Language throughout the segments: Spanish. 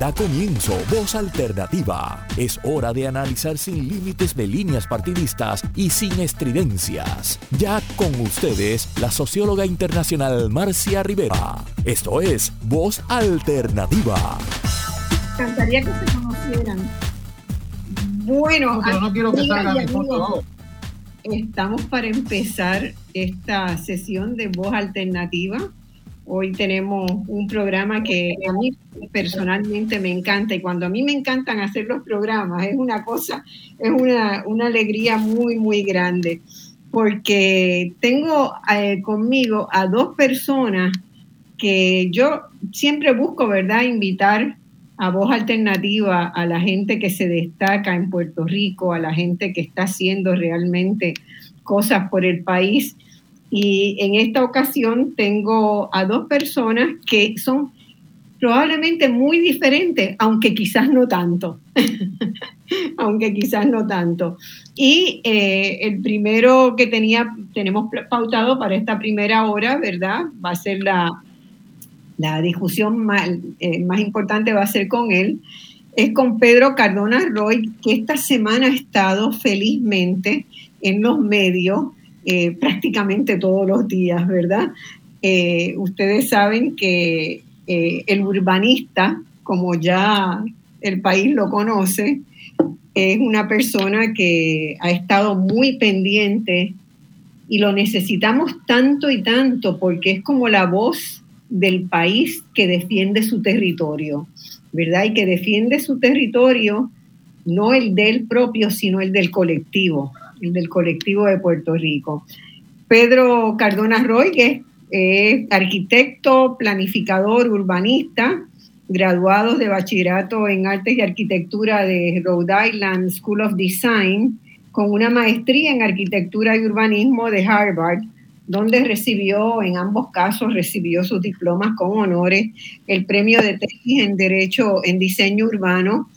Da comienzo Voz Alternativa. Es hora de analizar sin límites de líneas partidistas y sin estridencias. Ya con ustedes, la socióloga internacional Marcia Rivera. Esto es Voz Alternativa. Encantaría que se conocieran. Bueno, no quiero que salga mi foto. Estamos para empezar esta sesión de Voz Alternativa Hoy tenemos un programa que a mí personalmente me encanta y cuando a mí me encantan hacer los programas es una cosa, es una, alegría muy, muy grande porque tengo eh, conmigo a dos personas que yo siempre busco, ¿verdad?, invitar a voz alternativa a la gente que se destaca en Puerto Rico, a la gente que está haciendo realmente cosas por el país y en esta ocasión tengo a dos personas que son probablemente muy diferentes, aunque quizás no tanto. aunque quizás no tanto. Y eh, el primero que tenía, tenemos pautado para esta primera hora, ¿verdad? Va a ser la, la discusión eh, más importante, va a ser con él. Es con Pedro Cardona Roy, que esta semana ha estado felizmente en los medios eh, prácticamente todos los días, ¿verdad? Eh, ustedes saben que eh, el urbanista, como ya el país lo conoce, es una persona que ha estado muy pendiente y lo necesitamos tanto y tanto porque es como la voz del país que defiende su territorio, ¿verdad? Y que defiende su territorio, no el del propio, sino el del colectivo del colectivo de Puerto Rico. Pedro Cardona Roy, que es arquitecto, planificador, urbanista, graduado de bachillerato en artes y arquitectura de Rhode Island School of Design, con una maestría en arquitectura y urbanismo de Harvard, donde recibió, en ambos casos, recibió sus diplomas con honores, el premio de tesis en Derecho en Diseño Urbano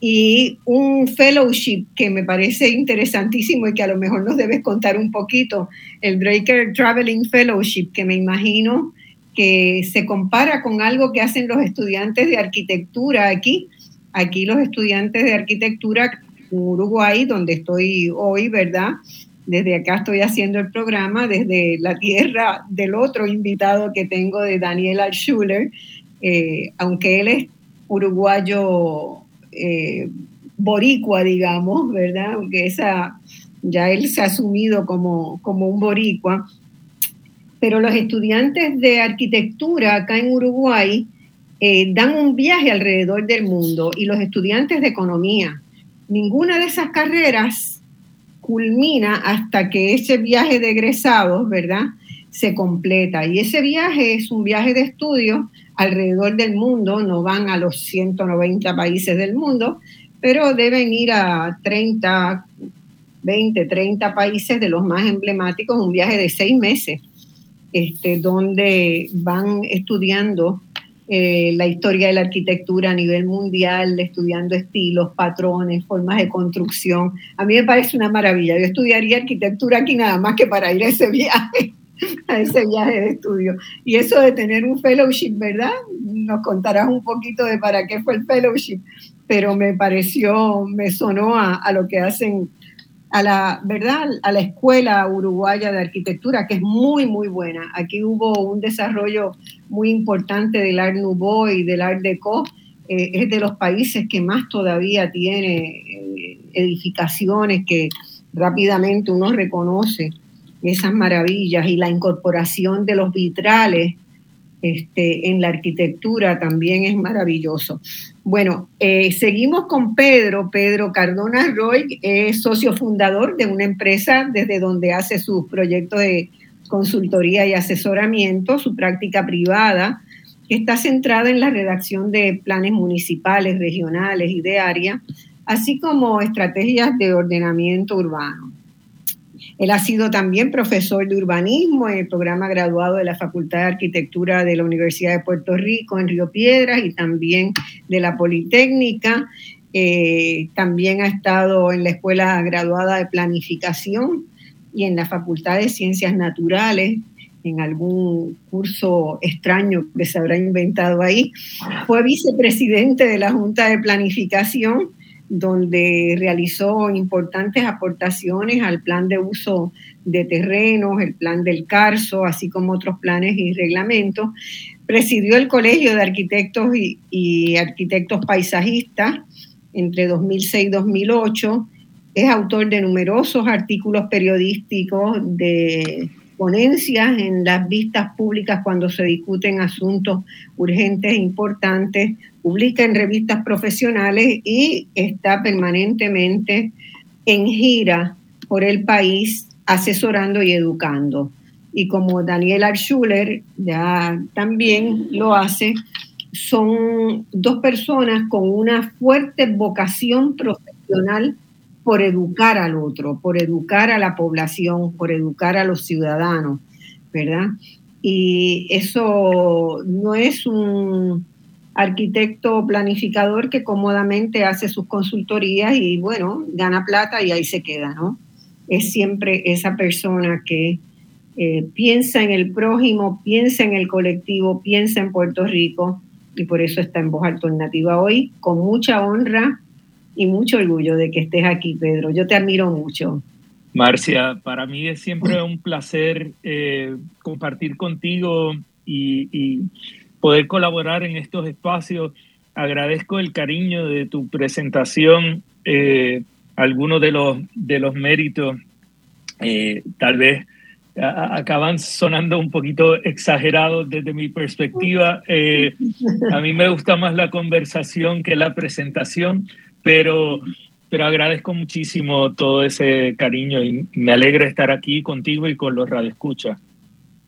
y un fellowship que me parece interesantísimo y que a lo mejor nos debes contar un poquito, el Breaker Traveling Fellowship, que me imagino que se compara con algo que hacen los estudiantes de arquitectura aquí. Aquí los estudiantes de arquitectura en Uruguay, donde estoy hoy, ¿verdad? Desde acá estoy haciendo el programa, desde la tierra del otro invitado que tengo de Daniel Altschuler, eh, aunque él es uruguayo eh, boricua, digamos, ¿verdad? Aunque esa, ya él se ha asumido como, como un boricua. Pero los estudiantes de arquitectura acá en Uruguay eh, dan un viaje alrededor del mundo y los estudiantes de economía. Ninguna de esas carreras culmina hasta que ese viaje de egresados, ¿verdad? Se completa. Y ese viaje es un viaje de estudio alrededor del mundo, no van a los 190 países del mundo, pero deben ir a 30, 20, 30 países de los más emblemáticos, un viaje de seis meses, este, donde van estudiando eh, la historia de la arquitectura a nivel mundial, estudiando estilos, patrones, formas de construcción. A mí me parece una maravilla. Yo estudiaría arquitectura aquí nada más que para ir a ese viaje. A ese viaje de estudio. Y eso de tener un fellowship, ¿verdad? Nos contarás un poquito de para qué fue el fellowship, pero me pareció, me sonó a, lo que hacen a la, ¿verdad? A la Escuela Uruguaya de Arquitectura, que es muy, muy buena. Aquí hubo un desarrollo muy importante del Art Nouveau y del Art Deco. Eh, es de los países que más todavía tiene eh, edificaciones que rápidamente uno reconoce esas maravillas y la incorporación de los vitrales este, en la arquitectura también es maravilloso. Bueno, eh, seguimos con Pedro. Pedro Cardona Roy es socio fundador de una empresa desde donde hace sus proyectos de consultoría y asesoramiento, su práctica privada, que está centrada en la redacción de planes municipales, regionales y de área, así como estrategias de ordenamiento urbano. Él ha sido también profesor de urbanismo en el programa graduado de la Facultad de Arquitectura de la Universidad de Puerto Rico en Río Piedras y también de la Politécnica. Eh, también ha estado en la Escuela Graduada de Planificación y en la Facultad de Ciencias Naturales. en algún curso extraño que se habrá inventado ahí. Fue vicepresidente de la Junta de Planificación, donde realizó importantes aportaciones al plan de uso de terrenos, el plan del CARSO, así como otros planes y reglamentos. Presidió el Colegio de Arquitectos y, Arquitectos Paisajistas entre 2006 y 2008. Es autor de numerosos artículos periodísticos de en las vistas públicas cuando se discuten asuntos urgentes e importantes, publica en revistas profesionales y está permanentemente en gira por el país asesorando y educando. Y como Daniel Arschuler ya también lo hace, son dos personas con una fuerte vocación profesional por educar al otro, por educar a la población, por educar a los ciudadanos, ¿verdad? Y eso no es un arquitecto planificador que cómodamente hace sus consultorías y bueno, gana plata y ahí se queda, ¿no? Es siempre esa persona que eh, piensa en el prójimo, piensa en el colectivo, piensa en Puerto Rico y por eso está en voz alternativa hoy, con mucha honra y mucho orgullo de que estés aquí, Pedro. Yo te admiro mucho. Marcia, para mí es siempre un placer eh, compartir contigo y, poder colaborar en estos espacios. Agradezco el cariño de tu presentación, eh, algunos de los, de los méritos, eh, tal vez acaban sonando un poquito exagerados desde mi perspectiva. a mí me gusta más la conversación que la presentación, pero, pero agradezco muchísimo todo ese cariño y me alegra estar aquí contigo y con los radioescuchas.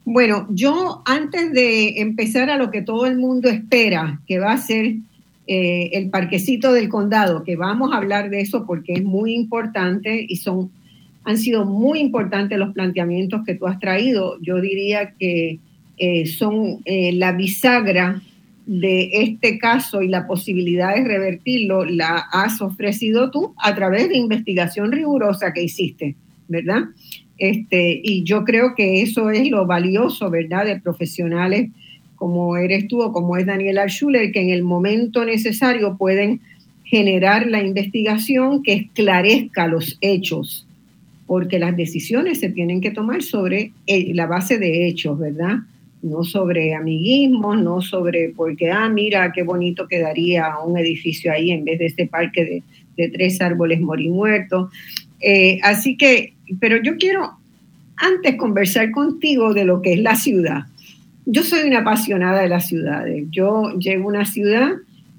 Bueno, yo antes de empezar a lo que todo el mundo espera, que va a ser eh, el parquecito del condado, que vamos a hablar de eso porque es muy importante y son, han sido muy importantes los planteamientos que tú has traído. Yo diría que eh, son eh, la bisagra de este caso y la posibilidad de revertirlo la has ofrecido tú a través de investigación rigurosa que hiciste, ¿verdad? Este, y yo creo que eso es lo valioso, ¿verdad?, de profesionales como eres tú o como es Daniel Schuller, que en el momento necesario pueden generar la investigación que esclarezca los hechos, porque las decisiones se tienen que tomar sobre eh, la base de hechos, ¿verdad? No sobre amiguismos, no sobre porque, ah, mira qué bonito quedaría un edificio ahí en vez de este parque de, tres árboles morimuertos. Eh, así que, pero yo quiero antes conversar contigo de lo que es la ciudad. Yo soy una apasionada de las ciudades. Yo llego a una ciudad,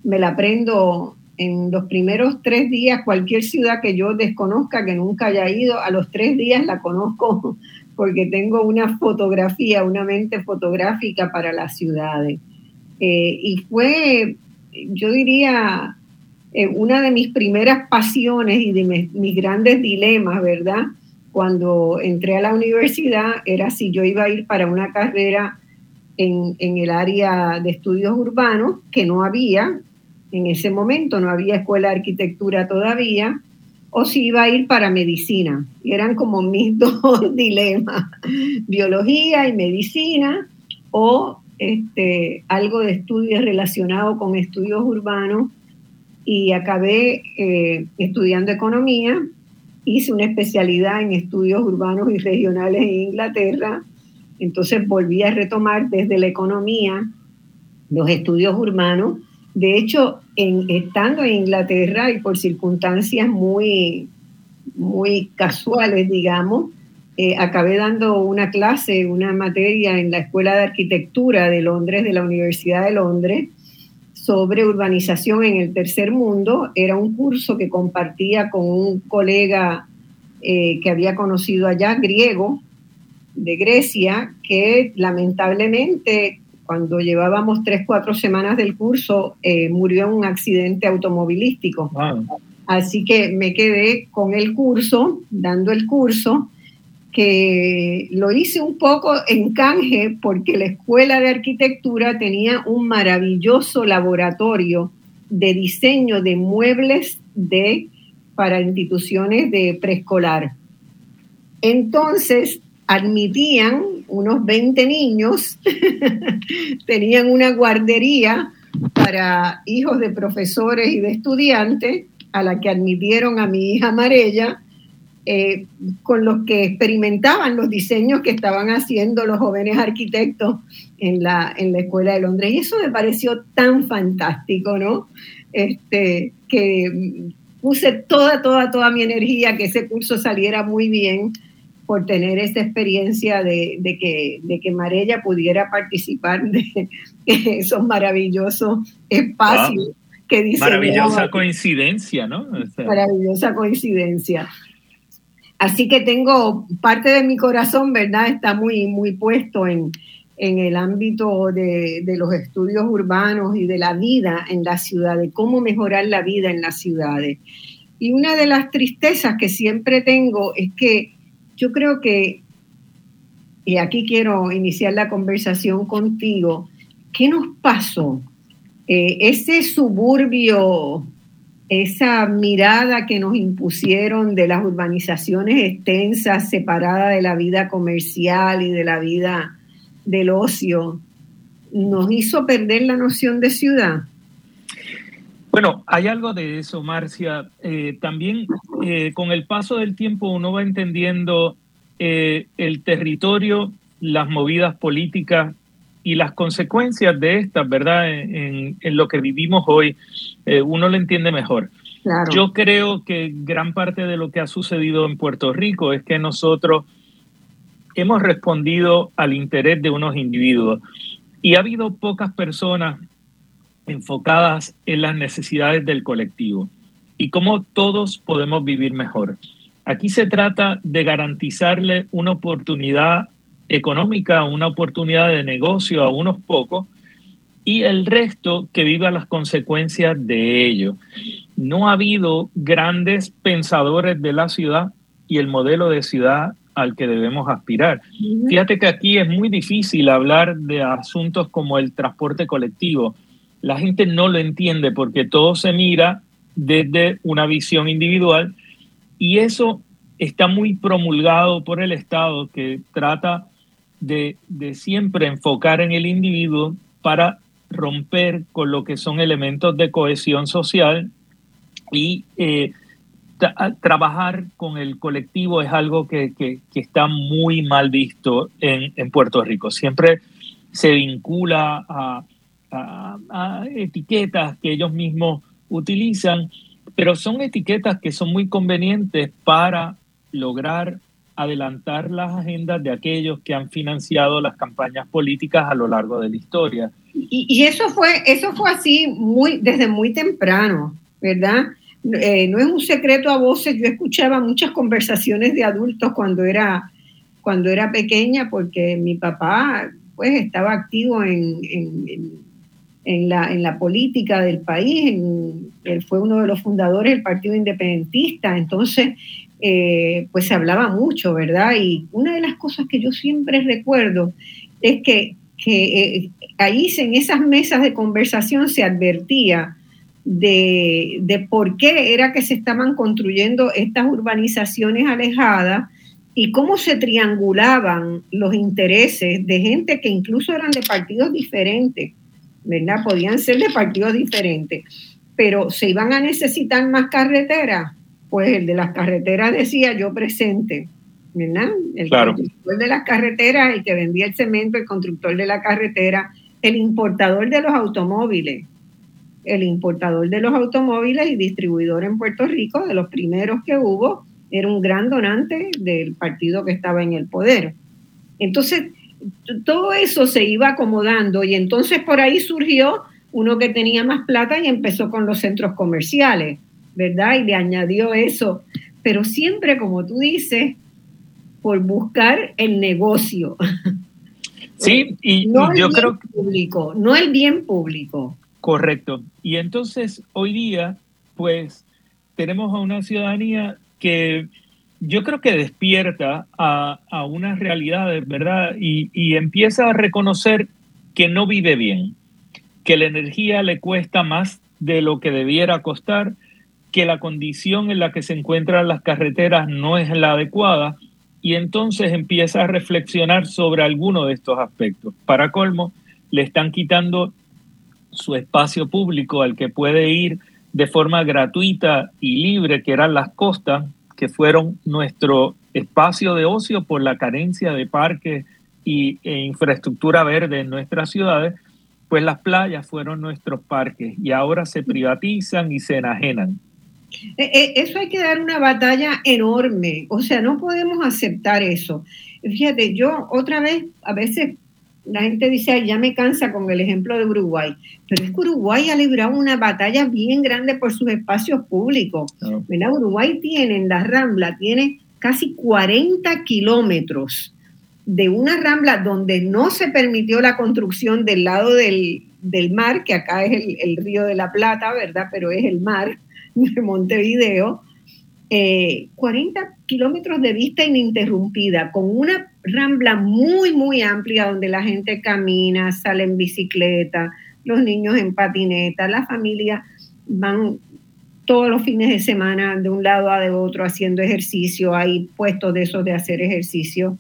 me la aprendo en los primeros tres días, cualquier ciudad que yo desconozca, que nunca haya ido, a los tres días la conozco porque tengo una fotografía, una mente fotográfica para las ciudades. Eh, y fue, yo diría, eh, una de mis primeras pasiones y de mis, grandes dilemas, ¿verdad? Cuando entré a la universidad era si yo iba a ir para una carrera en, en el área de estudios urbanos, que no había en ese momento, no había escuela de arquitectura todavía, o si iba a ir para medicina. eran como mis dos dilemas, biología y medicina o este, algo de estudios relacionado con estudios urbanos. Y acabé eh, estudiando economía, hice una especialidad en estudios urbanos y regionales en Inglaterra, entonces volví a retomar desde la economía los estudios urbanos de hecho, estando en Inglaterra y por circunstancias muy, muy casuales, digamos, eh, acabé dando una clase, una materia en la Escuela de Arquitectura de Londres, de la Universidad de Londres, sobre urbanización en el tercer mundo. Era un curso que compartía con un colega eh, que había conocido allá, griego, de Grecia, que lamentablemente cuando llevábamos tres, cuatro semanas del curso, eh, murió en un accidente automovilístico. Así que me quedé con el curso, dando el curso, que lo hice un poco en canje porque la escuela de arquitectura tenía un maravilloso laboratorio de diseño de muebles de, para instituciones de preescolar. Entonces, admitían unos 20 niños, tenían una guardería para hijos de profesores y de estudiantes, a la que admitieron a mi hija Marella, eh, con los que experimentaban los diseños que estaban haciendo los jóvenes arquitectos en la, en la Escuela de Londres. Y eso me pareció tan fantástico, ¿no? Este, que puse toda, toda, toda mi energía que ese curso saliera muy bien por tener esa experiencia de, que, de que Marella pudiera participar de esos maravillosos espacios que dice. Maravillosa coincidencia, ¿no? maravillosa coincidencia. Así que tengo parte de mi corazón, ¿verdad? Está muy, muy puesto en, el ámbito de, de, los estudios urbanos y de la vida en la ciudad, de cómo mejorar la vida en las ciudades. Y una de las tristezas que siempre tengo es que yo creo que, y aquí quiero iniciar la conversación contigo, ¿qué nos pasó? Eh, ese suburbio esa mirada que nos impusieron de las urbanizaciones extensas, separadas de la vida comercial y de la vida del ocio, nos hizo perder la noción de ciudad. Bueno, hay algo de eso, Marcia. Eh, también eh, con el paso del tiempo uno va entendiendo eh, el territorio, las movidas políticas y las consecuencias de estas, ¿verdad? En, lo que vivimos hoy, uno lo entiende mejor. Yo creo que gran parte de lo que ha sucedido en Puerto Rico es que nosotros hemos respondido al interés de unos individuos y ha habido pocas personas enfocadas en las necesidades del colectivo y cómo todos podemos vivir mejor. Aquí se trata de garantizarle una oportunidad económica, una oportunidad de negocio a unos pocos y el resto que viva las consecuencias de ello. No ha habido grandes pensadores de la ciudad y el modelo de ciudad al que debemos aspirar. Fíjate que aquí es muy difícil hablar de asuntos como el transporte colectivo. La gente no lo entiende porque todo se mira desde una visión individual y eso está muy promulgado por el Estado que trata de, siempre enfocar en el individuo para romper con lo que son elementos de cohesión social y eh, trabajar con el colectivo es algo que, está muy mal visto en, Puerto Rico. Siempre se vincula a, etiquetas que ellos mismos utilizan, pero son etiquetas que son muy convenientes para lograr adelantar las agendas de aquellos que han financiado las campañas políticas a lo largo de la historia. Y, eso fue eso fue así muy desde muy temprano, ¿verdad? Eh, no es un secreto a voces. Yo escuchaba muchas conversaciones de adultos cuando era cuando era pequeña, porque mi papá pues estaba activo en, en, en la política del país. él fue uno de los fundadores del Partido Independentista. Entonces eh, pues se hablaba mucho, ¿verdad? Y una de las cosas que yo siempre recuerdo es que, eh, ahí en esas mesas de conversación se advertía de, de, por qué era que se estaban construyendo estas urbanizaciones alejadas y cómo se triangulaban los intereses de gente que incluso eran de partidos diferentes, ¿verdad? Podían ser de partidos diferentes, pero se iban a necesitar más carreteras pues el de las carreteras decía yo presente, ¿verdad? El constructor de las carreteras, el que vendía el cemento, el constructor de la carretera, el importador de los automóviles, el importador de los automóviles y distribuidor en Puerto Rico, de los primeros que hubo, era un gran donante del partido que estaba en el poder. Entonces, todo eso se iba acomodando y entonces por ahí surgió uno que tenía más plata y empezó con los centros comerciales. ¿verdad? Y le añadió eso, pero siempre, como tú dices, por buscar el negocio. Sí, y, no yo creo que... Público, no el bien público. Correcto. Y entonces, hoy día, pues, tenemos a una ciudadanía que yo creo que despierta a, a unas realidades, ¿verdad? Y, y empieza a reconocer que no vive bien, que la energía le cuesta más de lo que debiera costar, que la condición en la que se encuentran las carreteras no es la adecuada y entonces empieza a reflexionar sobre alguno de estos aspectos. Para colmo, le están quitando su espacio público al que puede ir de forma gratuita y libre, que eran las costas, fueron nuestro espacio de ocio por la carencia de parques y, e infraestructura verde en nuestras ciudades, pues las playas fueron nuestros parques y ahora se privatizan y se enajenan. E, e, eso hay que dar una batalla enorme, o sea, no podemos aceptar eso. Fíjate, yo otra vez, a veces la gente dice, ya me cansa con el ejemplo de Uruguay, pero es que Uruguay ha librado una batalla bien grande por sus espacios públicos. Uruguay tiene en la Rambla, tiene casi 40 kilómetros de una Rambla donde no se permitió la construcción del lado del, mar, que acá es el, el, Río de la Plata, ¿verdad? Pero es el mar de Montevideo. 40 eh, kilómetros de vista ininterrumpida, con una rambla muy, muy amplia donde la gente camina, sale en bicicleta, los niños en patineta, la familia van todos los fines de semana de un lado a de otro haciendo ejercicio, hay puestos de esos de hacer ejercicio.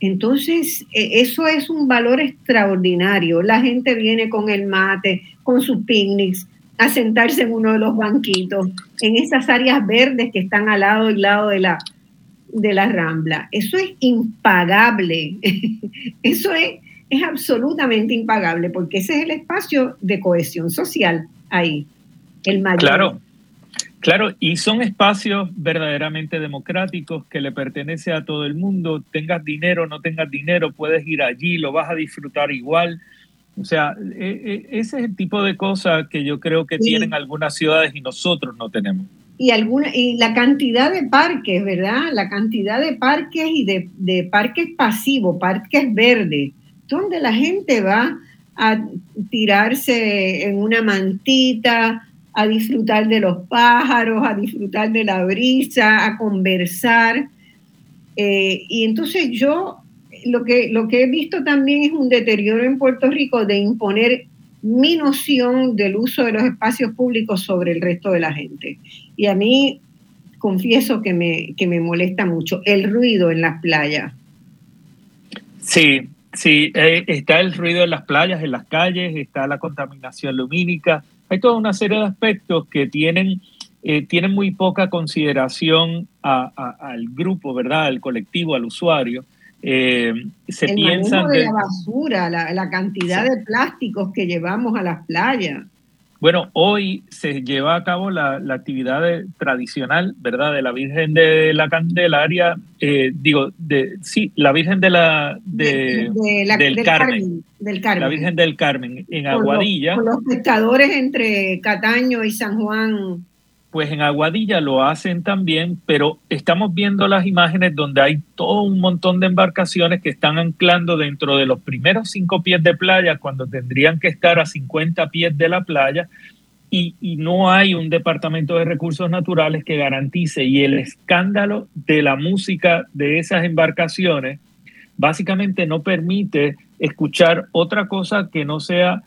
Entonces, e, eso es un valor extraordinario. La gente viene con el mate, con sus picnics, a sentarse en uno de los banquitos, en esas áreas verdes que están al lado y lado de la, de la rambla. Eso es impagable. Eso es, es absolutamente impagable, porque ese es el espacio de cohesión social ahí, el mayor. Claro. Claro, y son espacios verdaderamente democráticos que le pertenece a todo el mundo. Tengas dinero, no tengas dinero, puedes ir allí, lo vas a disfrutar igual. O sea, e, e, ese es el tipo de cosas que yo creo que tienen algunas ciudades y nosotros no tenemos. Y, alguna, y la cantidad de parques, ¿verdad? La cantidad de parques y de, de parques pasivos, parques verdes, donde la gente va a tirarse en una mantita, a disfrutar de los pájaros, a disfrutar de la brisa, a conversar. Eh, y entonces yo lo que, lo que he visto también es un deterioro en Puerto Rico de imponer mi noción del uso de los espacios públicos sobre el resto de la gente. Y a mí confieso que me, que me molesta mucho el ruido en las playas. Sí, sí, eh, está el ruido en las playas, en las calles, está la contaminación lumínica, hay toda una serie de aspectos que tienen, eh, tienen muy poca consideración al grupo, ¿verdad? Al colectivo, al usuario. Eh, se el piensa de la basura, la, cantidad de plásticos que llevamos a las playas. Bueno, hoy se lleva a cabo la, actividad tradicional, ¿verdad? De la Virgen de la Candelaria, eh, digo, de, sí, la Virgen de la, de, del, Carmen, del, Carmen, La Virgen del Carmen, en Aguadilla. con los pescadores entre Cataño y San Juan pues en Aguadilla lo hacen también, pero estamos viendo las imágenes donde hay todo un montón de embarcaciones que están anclando dentro de los primeros cinco pies de playa cuando tendrían que estar a 50 pies de la playa y, no hay un departamento de recursos naturales que garantice. Y el escándalo de la música de esas embarcaciones básicamente no permite escuchar otra cosa que no sea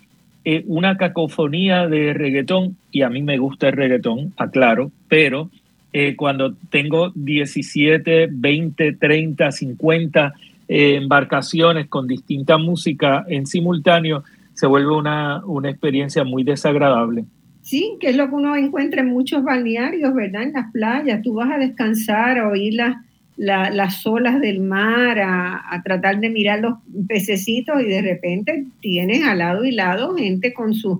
eh, una cacofonía de reggaetón, y a mí me gusta el reggaetón, aclaro, pero eh, cuando tengo 17, 20, 30, 50 embarcaciones con distinta música en simultáneo, se vuelve una, una experiencia muy desagradable. Sí, que es lo que uno encuentra en muchos balnearios, ¿verdad? En las playas, tú vas a descansar, a oír las las olas del mar, a, tratar de mirar los pececitos y de repente tienes al lado y lado gente con, sus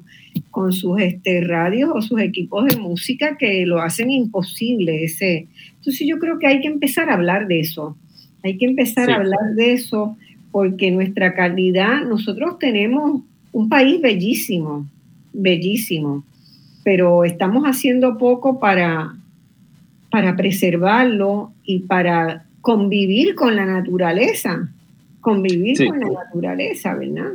con sus este, radios o sus equipos de música que lo hacen imposible. Ese. Entonces yo creo que hay que empezar a hablar de eso. Hay que empezar a hablar de eso porque nuestra calidad, nosotros tenemos un país bellísimo, bellísimo, pero estamos haciendo poco para, para preservarlo y para convivir con la naturaleza, convivir con la naturaleza, ¿verdad?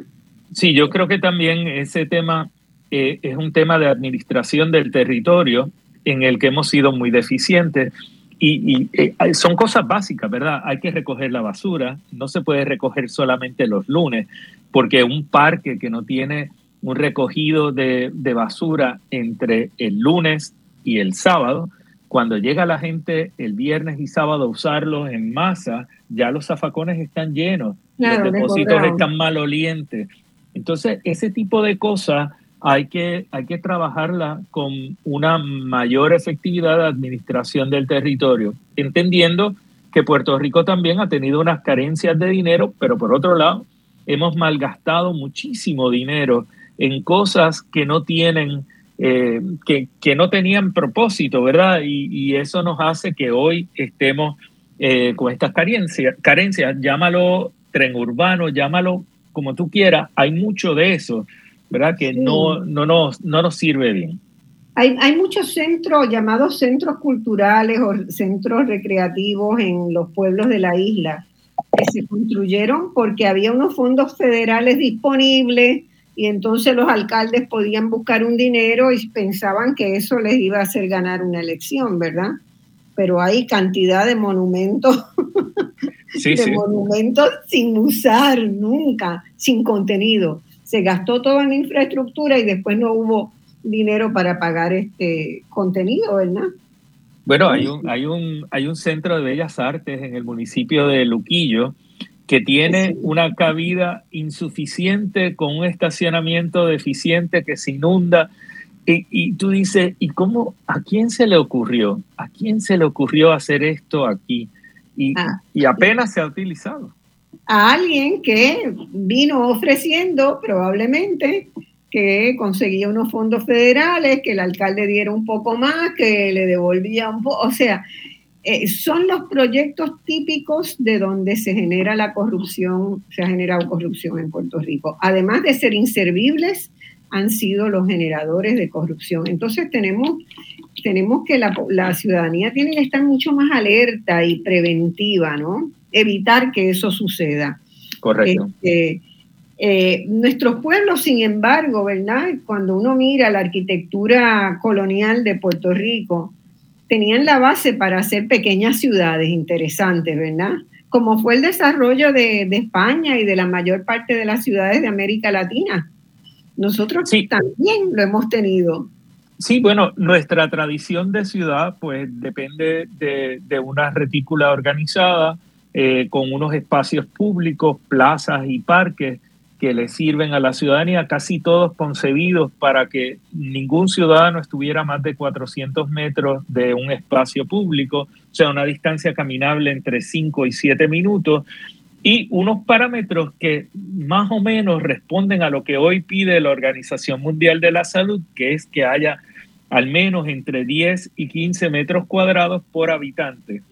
Sí, yo creo que también ese tema eh, es un tema de administración del territorio en el que hemos sido muy deficientes. Y, eh, son cosas básicas, ¿verdad? Hay que recoger la basura, no se puede recoger solamente los lunes, porque un parque que no tiene un recogido de, de basura entre el lunes y el sábado, cuando llega la gente el viernes y sábado a usarlos en masa, ya los zafacones están llenos, los depósitos están malolientes. Entonces, ese tipo de cosas hay que, hay que trabajarla con una mayor efectividad de administración del territorio, entendiendo que Puerto Rico también ha tenido unas carencias de dinero, pero por otro lado, hemos malgastado muchísimo dinero en cosas que no tienen eh, que, que, no tenían propósito, ¿verdad? Y, eso nos hace que hoy estemos eh, con estas carencias, carencias, llámalo tren urbano, llámalo como tú quieras, hay mucho de eso, ¿verdad? Que no, no, nos, no nos sirve bien. Hay, hay, muchos centros llamados centros culturales o centros recreativos en los pueblos de la isla que se construyeron porque había unos fondos federales disponibles y entonces los alcaldes podían buscar un dinero y pensaban que eso les iba a hacer ganar una elección, ¿verdad? Pero hay cantidad de monumentos, de monumentos sin usar nunca, sin contenido. Se gastó todo en infraestructura y después no hubo dinero para pagar este contenido, ¿verdad? Bueno, hay un, hay un, hay un centro de bellas artes en el municipio de Luquillo que tiene una cabida insuficiente con un estacionamiento deficiente que se inunda. Y, tú dices, ¿y cómo? ¿A quién se le ocurrió? ¿A quién se le ocurrió hacer esto aquí? Y, ah. y apenas se ha utilizado. A alguien que vino ofreciendo probablemente que conseguía unos fondos federales, que el alcalde diera un poco más, que le devolvía un poco, o sea, eh, son los proyectos típicos de donde se genera la corrupción, se ha generado corrupción en Puerto Rico. Además de ser inservibles, han sido los generadores de corrupción. Entonces tenemos, tenemos que la, ciudadanía tiene que estar mucho más alerta y preventiva, ¿no? Evitar que eso suceda. Correcto. Este, eh, nuestros pueblos, sin embargo, ¿verdad? Cuando uno mira la arquitectura colonial de Puerto Rico, tenían la base para hacer pequeñas ciudades interesantes, ¿verdad? Como fue el desarrollo de, España y de la mayor parte de las ciudades de América Latina. Nosotros también lo hemos tenido. Sí, bueno, nuestra tradición de ciudad pues depende de, una retícula organizada eh, con unos espacios públicos, plazas y parques que le sirven a la ciudadanía, casi todos concebidos para que ningún ciudadano estuviera más de 400 metros de un espacio público, o sea, una distancia caminable entre 5 y 7 minutos, y unos parámetros que más o menos responden a lo que hoy pide la Organización Mundial de la Salud, que es que haya al menos entre 10 y 15 metros cuadrados por habitante.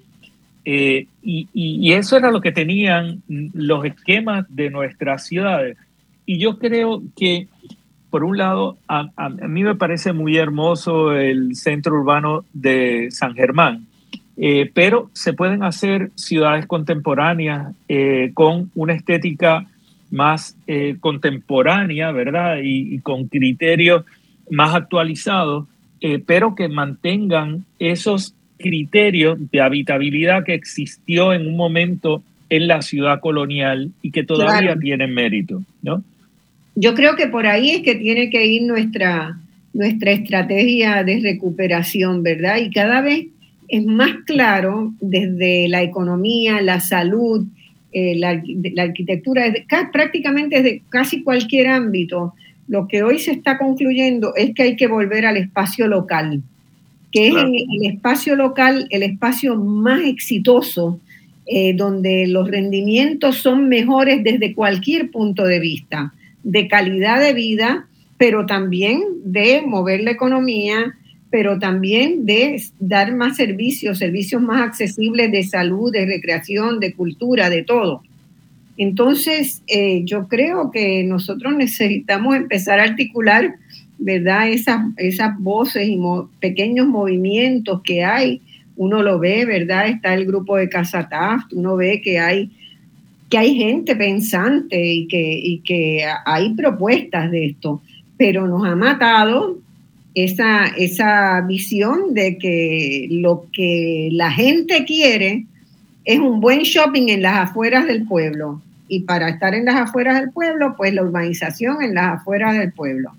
Eh, y, eso era lo que tenían los esquemas de nuestras ciudades. Y yo creo que, por un lado, a, mí me parece muy hermoso el centro urbano de San Germán, eh, pero se pueden hacer ciudades contemporáneas eh, con una estética más contemporánea, ¿verdad? Y, y, con criterios más actualizados, pero que mantengan esos criterio de habitabilidad que existió en un momento en la ciudad colonial y que todavía tiene mérito, ¿no? Yo creo que por ahí es que tiene que ir nuestra, nuestra estrategia de recuperación, ¿verdad? Y cada vez es más claro desde la economía, la salud, eh, la, arquitectura, prácticamente desde casi cualquier ámbito, lo que hoy se está concluyendo es que hay que volver al espacio local que es el espacio local, el espacio más exitoso, eh, donde los rendimientos son mejores desde cualquier punto de vista, de calidad de vida, pero también de mover la economía, pero también de dar más servicios, servicios más accesibles de salud, de recreación, de cultura, de todo. Entonces, eh, yo creo que nosotros necesitamos empezar a articular ¿verdad? Esas, esas voces y pequeños movimientos que hay, uno lo ve, ¿verdad? Está el grupo de Casa Taft, uno ve que hay, que hay gente pensante y que, y que hay propuestas de esto, pero nos ha matado esa, esa visión de que lo que la gente quiere es un buen shopping en las afueras del pueblo. Y para estar en las afueras del pueblo, pues la urbanización en las afueras del pueblo.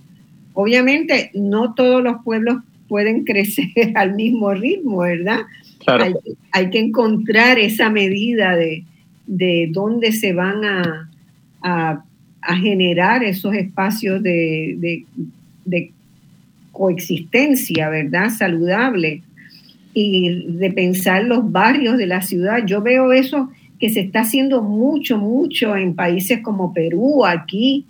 Obviamente no todos los pueblos pueden crecer al mismo ritmo, ¿verdad? Hay, que encontrar esa medida de, de dónde se van a, a, generar esos espacios de, de, coexistencia, ¿verdad? Saludable. Y de pensar los barrios de la ciudad. Yo veo eso que se está haciendo mucho, mucho en países como Perú, aquí.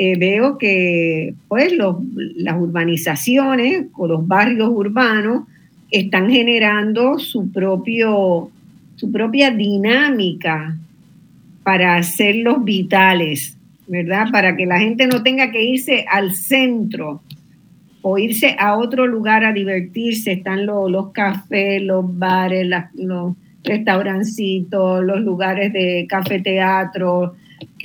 Eh, veo que pues las urbanizaciones o los barrios urbanos están generando su, propio, su propia dinámica para hacerlos vitales, ¿verdad? Para que la gente no tenga que irse al centro o irse a otro lugar a divertirse. Están los, los cafés, los bares, los restaurancitos, los lugares de cafeteatro,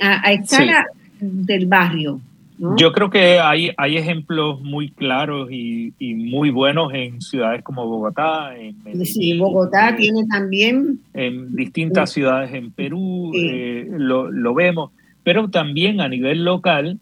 a, a escala del barrio. Yo creo que hay, hay ejemplos muy claros y, muy buenos en ciudades como Bogotá. En sí, Bogotá tiene también. En distintas ciudades en Perú eh, lo, vemos, pero también a nivel local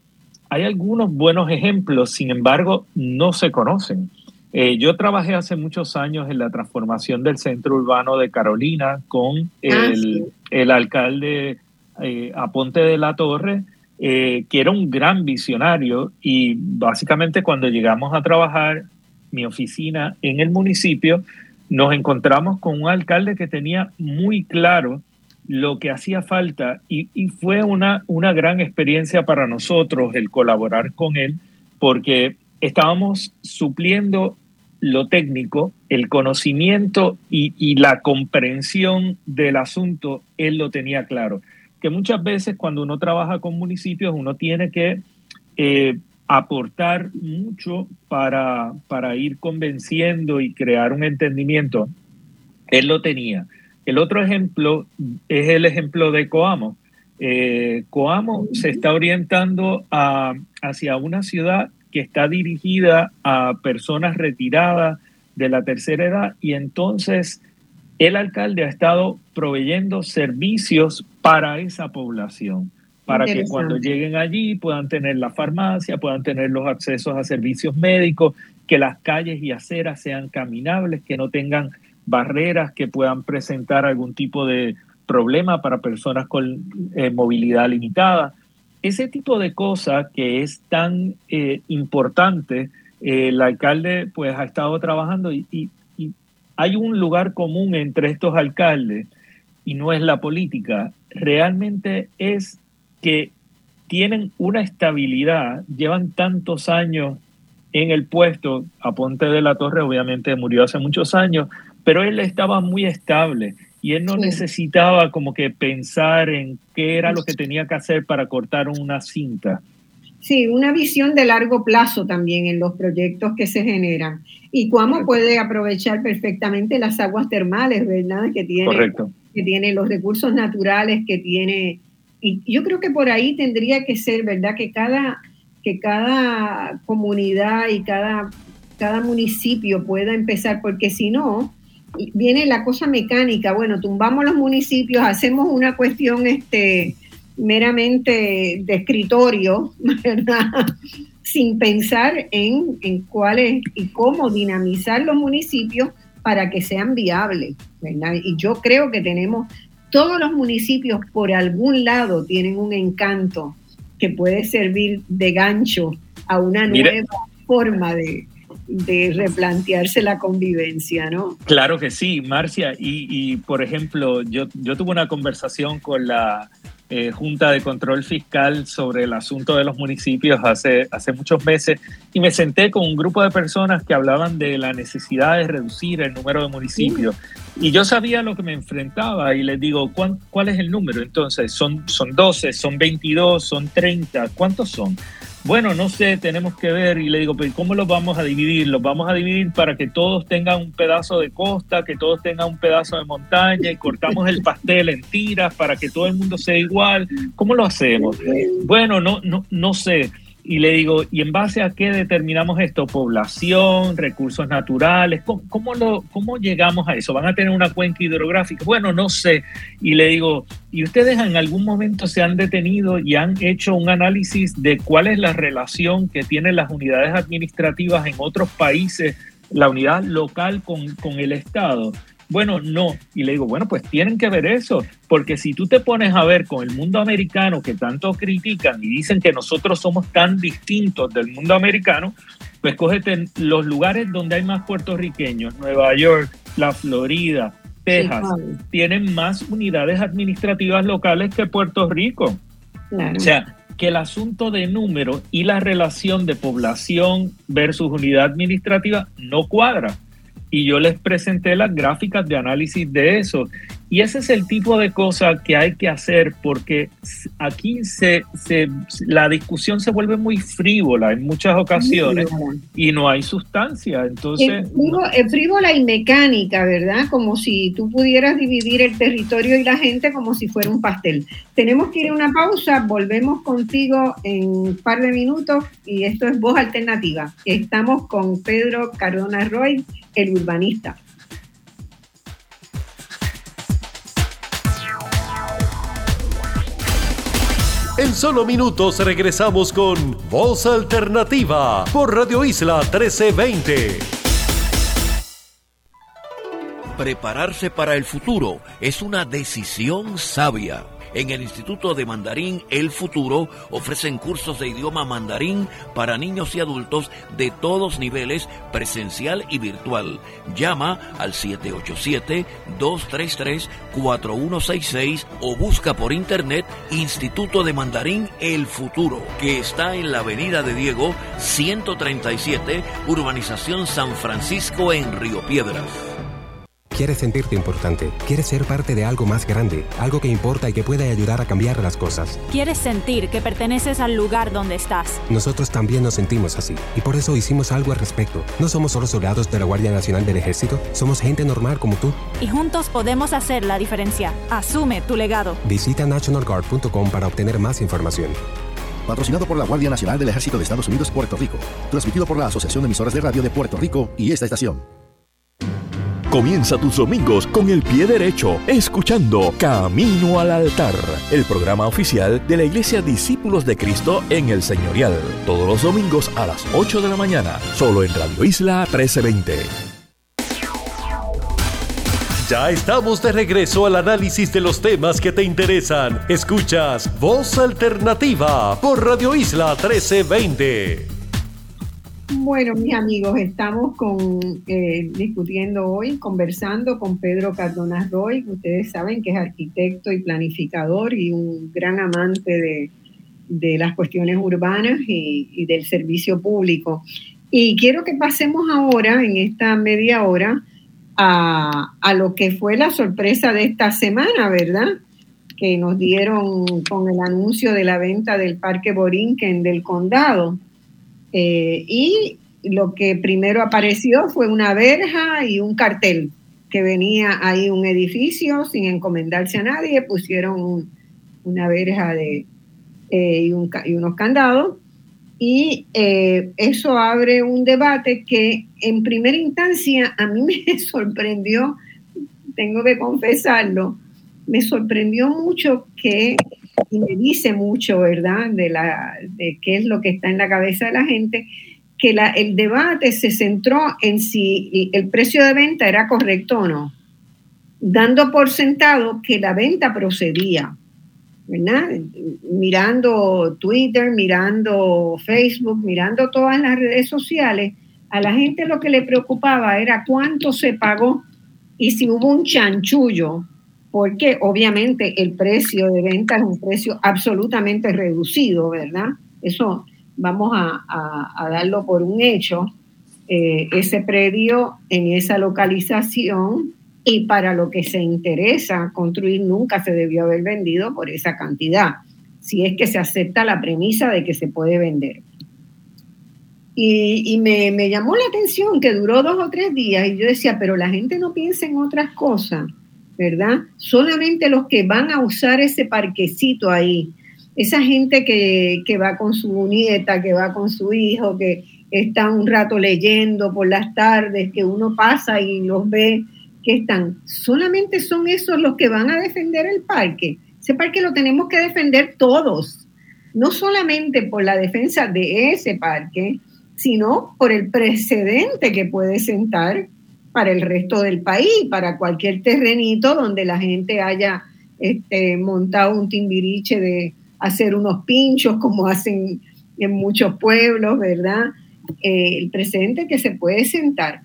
hay algunos buenos ejemplos, sin embargo, no se conocen. Eh, yo trabajé hace muchos años en la transformación del centro urbano de Carolina con ah, el, el alcalde eh, Aponte de la Torre eh, que era un gran visionario y básicamente cuando llegamos a trabajar mi oficina en el municipio, nos encontramos con un alcalde que tenía muy claro lo que hacía falta y, fue una, una gran experiencia para nosotros el colaborar con él porque estábamos supliendo lo técnico, el conocimiento y, y la comprensión del asunto, él lo tenía claro que muchas veces cuando uno trabaja con municipios uno tiene que eh, aportar mucho para, para ir convenciendo y crear un entendimiento. Él lo tenía. El otro ejemplo es el ejemplo de Coamo. Eh, Coamo se está orientando a, hacia una ciudad que está dirigida a personas retiradas de la tercera edad y entonces el alcalde ha estado proveyendo servicios para esa población, para que cuando lleguen allí puedan tener la farmacia, puedan tener los accesos a servicios médicos, que las calles y aceras sean caminables, que no tengan barreras que puedan presentar algún tipo de problema para personas con eh, movilidad limitada. Ese tipo de cosas que es tan eh, importante, eh, el alcalde pues ha estado trabajando y, hay un lugar común entre estos alcaldes y no es la política, realmente es que tienen una estabilidad, llevan tantos años en el puesto, a Ponte de la Torre obviamente murió hace muchos años, pero él estaba muy estable y él no necesitaba como que pensar en qué era lo que tenía que hacer para cortar una cinta. Sí, una visión de largo plazo también en los proyectos que se generan. Y Cuamo puede aprovechar perfectamente las aguas termales, ¿verdad? Que tiene, que tiene los recursos naturales, que tiene... Y yo creo que por ahí tendría que ser, ¿verdad? Que cada, que cada comunidad y cada, cada municipio pueda empezar, porque si no, viene la cosa mecánica. Bueno, tumbamos los municipios, hacemos una cuestión, este meramente de escritorio, ¿verdad? Sin pensar en, en cuáles y cómo dinamizar los municipios para que sean viables, ¿verdad? Y yo creo que tenemos, todos los municipios por algún lado tienen un encanto que puede servir de gancho a una nueva forma de, de replantearse la convivencia, ¿no? Claro que sí, Marcia. Y, y por ejemplo, yo, yo tuve una conversación con la eh, Junta de Control Fiscal sobre el asunto de los municipios hace, hace muchos meses y me senté con un grupo de personas que hablaban de la necesidad de reducir el número de municipios. Y yo sabía lo que me enfrentaba y les digo, ¿cuál, es el número? Entonces, son, son 12, son 22, son 30, ¿cuántos son? Bueno, no sé, tenemos que ver y le digo, pero ¿cómo los vamos a dividir? Los vamos a dividir para que todos tengan un pedazo de costa, que todos tengan un pedazo de montaña y cortamos el pastel en tiras para que todo el mundo sea igual. ¿Cómo lo hacemos? Bueno, no, no, no sé y le digo, ¿y en base a qué determinamos esto? Población, recursos naturales, ¿cómo, cómo llegamos a eso? ¿Van a tener una cuenca hidrográfica? Bueno, no sé. Y le digo, ¿y ustedes en algún momento se han detenido y han hecho un análisis de cuál es la relación que tienen las unidades administrativas en otros países la unidad local con, con el Estado. Bueno, no. Y le digo, bueno, pues tienen que ver eso, porque si tú te pones a ver con el mundo americano que tanto critican y dicen que nosotros somos tan distintos del mundo americano, pues cógete los lugares donde hay más puertorriqueños, Nueva York, la Florida, Texas, tienen más unidades administrativas locales que Puerto Rico. O sea, que el asunto de número y la relación de población versus unidad administrativa no cuadra y yo les presenté las gráficas de análisis de eso. Y ese es el tipo de cosa que hay que hacer porque aquí se, se, la discusión se vuelve muy frívola en muchas ocasiones y no hay sustancia. Entonces, es frívola y mecánica, ¿verdad? Como si tú pudieras dividir el territorio y la gente como si fuera un pastel. Tenemos que ir a una pausa, volvemos contigo en un par de minutos y esto es Voz Alternativa. Estamos con Pedro Cardona Roy, el urbanista. En solo minutos regresamos con Voz Alternativa por Radio Isla 1320. Prepararse para el futuro es una decisión sabia. En el Instituto de Mandarín El Futuro ofrecen cursos de idioma mandarín para niños y adultos de todos niveles, presencial y virtual. Llama al 787-233-4166 o busca por internet Instituto de Mandarín El Futuro, que está en la Avenida de Diego 137, Urbanización San Francisco en Río Piedras. Quieres sentirte importante, quieres ser parte de algo más grande, algo que importa y que puede ayudar a cambiar las cosas. Quieres sentir que perteneces al lugar donde estás. Nosotros también nos sentimos así y por eso hicimos algo al respecto. No somos solo soldados de la Guardia Nacional del Ejército, somos gente normal como tú. Y juntos podemos hacer la diferencia. Asume tu legado. Visita nationalguard.com para obtener más información. Patrocinado por la Guardia Nacional del Ejército de Estados Unidos, Puerto Rico. Transmitido por la Asociación de Emisoras de Radio de Puerto Rico y esta estación. Comienza tus domingos con el pie derecho, escuchando Camino al Altar, el programa oficial de la Iglesia Discípulos de Cristo en el Señorial. Todos los domingos a las 8 de la mañana, solo en Radio Isla 1320. Ya estamos de regreso al análisis de los temas que te interesan. Escuchas Voz Alternativa por Radio Isla 1320. Bueno, mis amigos, estamos con, eh, discutiendo hoy, conversando con Pedro Cardona Roy, que ustedes saben que es arquitecto y planificador y un gran amante de, las cuestiones urbanas y, del servicio público. Y quiero que pasemos ahora, en esta media hora, a, a lo que fue la sorpresa de esta semana, ¿verdad? Que nos dieron con el anuncio de la venta del Parque Borinquen del Condado. Eh, y lo que primero apareció fue una verja y un cartel que venía ahí un edificio sin encomendarse a nadie, pusieron una verja de, eh, y, unos candados. Y eh, eso abre un debate que en primera instancia a mí me sorprendió, tengo que confesarlo, me sorprendió mucho que y me dice mucho, ¿verdad?, de, la, de qué es lo que está en la cabeza de la gente, que el debate se centró en si el precio de venta era correcto o no, dando por sentado que la venta procedía, ¿verdad? Mirando Twitter, mirando Facebook, mirando todas las redes sociales, a la gente lo que le preocupaba era cuánto se pagó y si hubo un chanchullo porque obviamente el precio de venta es un precio absolutamente reducido, ¿verdad? Eso vamos a, darlo por un hecho. Eh, ese predio en esa localización y para lo que se interesa construir nunca se debió haber vendido por esa cantidad, si es que se acepta la premisa de que se puede vender. Y, me, me, llamó la atención que duró dos o tres días y yo decía, pero la gente no piensa en otras cosas. ¿Verdad? Solamente los que van a usar ese parquecito ahí, esa gente que, va con su nieta, que va con su hijo, que está un rato leyendo por las tardes, que uno pasa y los ve que están, solamente son esos los que van a defender el parque. Ese parque lo tenemos que defender todos, no solamente por la defensa de ese parque, sino por el precedente que puede sentar para el resto del país, para cualquier terrenito donde la gente haya este, montado un timbiriche de hacer unos pinchos como hacen en muchos pueblos, ¿verdad? Eh, el precedente que se puede sentar.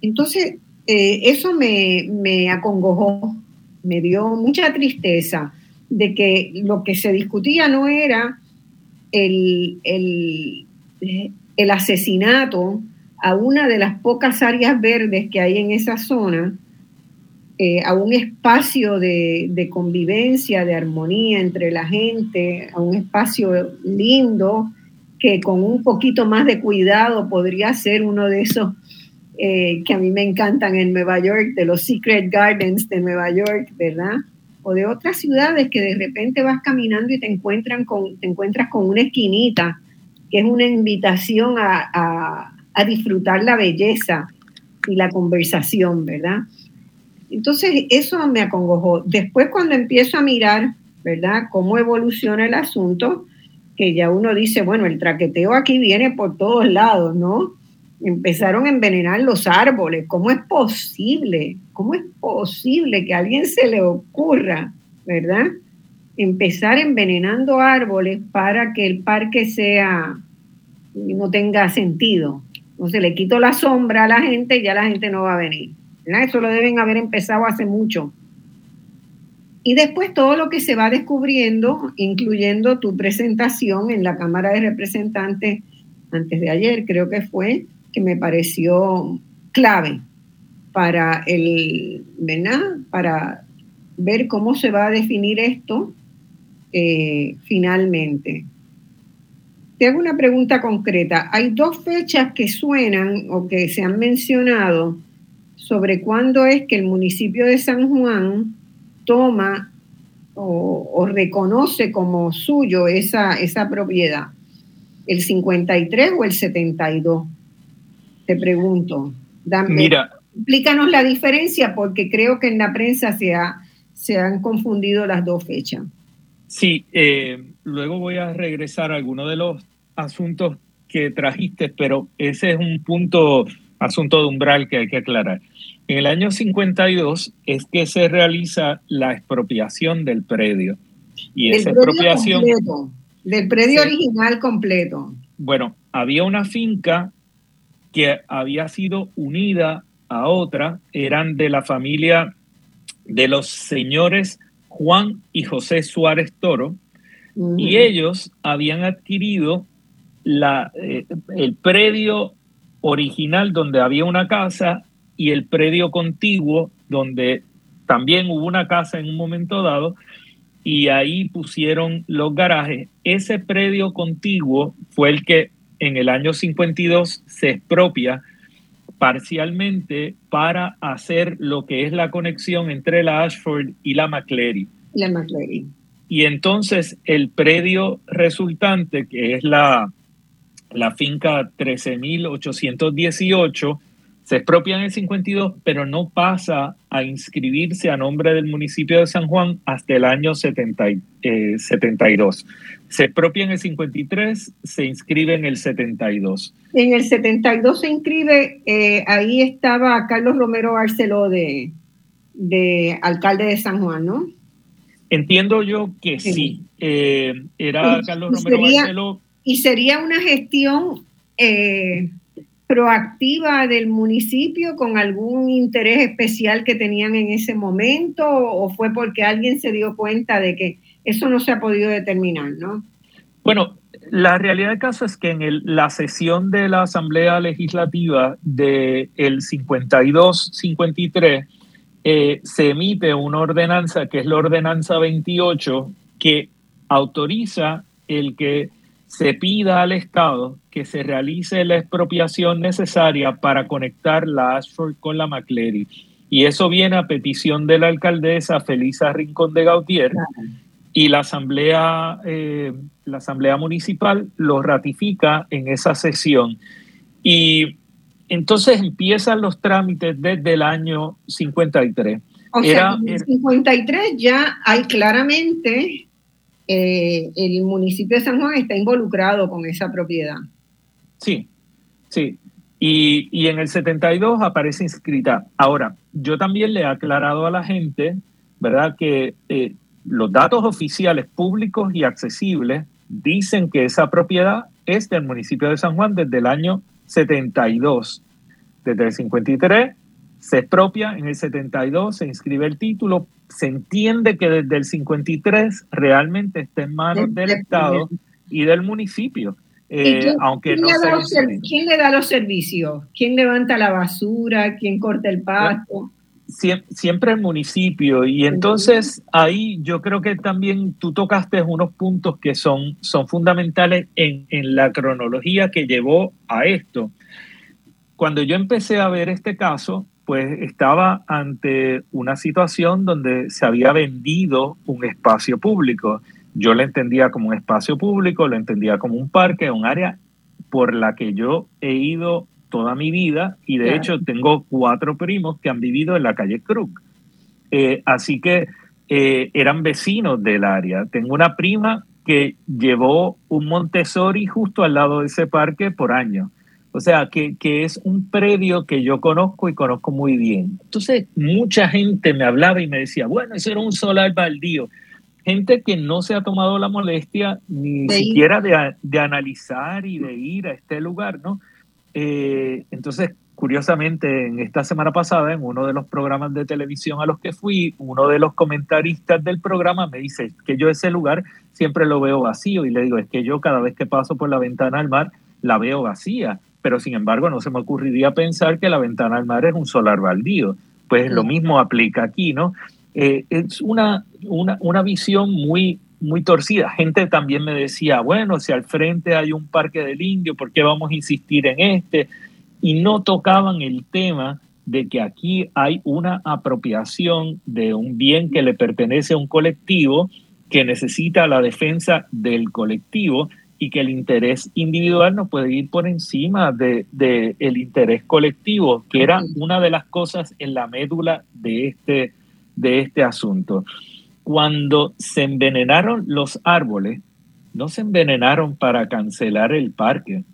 Entonces, eh, eso me, me acongojó, me dio mucha tristeza de que lo que se discutía no era el, el, el asesinato a una de las pocas áreas verdes que hay en esa zona, eh, a un espacio de, convivencia, de armonía entre la gente, a un espacio lindo que con un poquito más de cuidado podría ser uno de esos eh, que a mí me encantan en Nueva York, de los Secret Gardens de Nueva York, ¿verdad? O de otras ciudades que de repente vas caminando y te, encuentran con, te encuentras con una esquinita, que es una invitación a disfrutar la belleza y la conversación, ¿verdad? Entonces, eso me acongojó. Después, cuando empiezo a mirar, ¿verdad?, cómo evoluciona el asunto, que ya uno dice, bueno, el traqueteo aquí viene por todos lados, ¿no? Empezaron a envenenar los árboles. ¿Cómo es posible? ¿Cómo es posible que a alguien se le ocurra, ¿verdad? Empezar envenenando árboles para que el parque sea, no tenga sentido. Entonces le quito la sombra a la gente y ya la gente no va a venir. Eso lo deben haber empezado hace mucho. Y después todo lo que se va descubriendo, incluyendo tu presentación en la Cámara de Representantes antes de ayer, creo que fue, que me pareció clave para el, ¿verdad? Para ver cómo se va a definir esto eh, finalmente. Te hago una pregunta concreta. Hay dos fechas que suenan o que se han mencionado sobre cuándo es que el municipio de San Juan toma o, reconoce como suyo esa, esa propiedad. ¿El 53 o el 72? Te pregunto. Dame, Mira. Explícanos la diferencia porque creo que en la prensa se, ha, se han confundido las dos fechas. Sí, eh, luego voy a regresar a algunos de los asuntos que trajiste, pero ese es un punto, asunto de umbral que hay que aclarar. En el año 52 es que se realiza la expropiación del predio. Y esa expropiación... del predio original completo. Bueno, había una finca que había sido unida a otra, eran de la familia de los señores Juan y José Suárez Toro, y ellos habían adquirido la, eh, el predio original donde había una casa y el predio contiguo donde también hubo una casa en un momento dado y ahí pusieron los garajes. Ese predio contiguo fue el que en el año 52 se expropia parcialmente para hacer lo que es la conexión entre la Ashford y la McCleary. La McCleary. Y entonces el predio resultante, que es la, la finca 13.818, se expropia en el 52, pero no pasa a inscribirse a nombre del municipio de San Juan hasta el año 70, 72. Eh, se expropia en el 53, se inscribe en el 72. En el 72 se inscribe, eh, ahí estaba Carlos Romero Barceló de, de alcalde de San Juan, ¿no? Entiendo yo que sí. Eh, era Carlos Romero Barceló. Y sería una gestión proactiva del municipio con algún interés especial que tenían en ese momento o fue porque alguien se dio cuenta de que eso no se ha podido determinar, ¿no? Bueno, la realidad del caso es que en la sesión de la Asamblea Legislativa del el 52-53 eh, se emite una ordenanza que es la ordenanza 28 que autoriza el que se pida al Estado que se realice la expropiación necesaria para conectar la Ashford con la McCleary. Y eso viene a petición de la alcaldesa Felisa Rincón de Gautier y la asamblea, eh, la asamblea municipal lo ratifica en esa sesión. Y entonces empiezan los trámites desde el año 53. O sea, en el 53 ya hay claramente eh, el municipio de San Juan está involucrado con esa propiedad. Sí, sí. Y, y, en el 72 aparece inscrita. Ahora, yo también le he aclarado a la gente, ¿verdad?, que eh, los datos oficiales públicos y accesibles dicen que esa propiedad es del municipio de San Juan desde el año 72. Desde el 53 se expropia, en el 72 se inscribe el título, se entiende que desde el 53 realmente está en manos del Estado y del municipio. Eh, aunque no le ¿Quién le da los servicios? ¿Quién levanta la basura? ¿Quién corta el pasto? Siempre, el municipio. Y entonces ahí yo creo que también tú tocaste unos puntos que son, son fundamentales en, en la cronología que llevó a esto. Cuando yo empecé a ver este caso, pues estaba ante una situación donde se había vendido un espacio público. Yo lo entendía como un espacio público, lo entendía como un parque, un área por la que yo he ido toda mi vida y de hecho tengo cuatro primos que han vivido en la calle Crook. Eh, así que eh, eran vecinos del área. Tengo una prima que llevó un Montessori justo al lado de ese parque por años. O sea, que, que, es un predio que yo conozco y conozco muy bien. Entonces, mucha gente me hablaba y me decía, bueno, eso era un solar baldío. Gente que no se ha tomado la molestia ni siquiera de, de, analizar y de ir a este lugar, ¿no? Eh, entonces, curiosamente, en esta semana pasada, en uno de los programas de televisión a los que fui, uno de los comentaristas del programa me dice que yo ese lugar siempre lo veo vacío y le digo, es que yo cada vez que paso por la ventana al mar, la veo vacía, pero sin embargo no se me ocurriría pensar que la ventana al mar es un solar baldío. Pues lo mismo aplica aquí, ¿no? Eh, es una, una, una visión muy, muy torcida. Gente también me decía, bueno, si al frente hay un parque del indio, ¿por qué vamos a insistir en este? Y no tocaban el tema de que aquí hay una apropiación de un bien que le pertenece a un colectivo que necesita la defensa del colectivo y que el interés individual no puede ir por encima del de, el interés colectivo, que era una de las cosas en la médula de este, de este asunto cuando se envenenaron los árboles, no se envenenaron para cancelar el parque,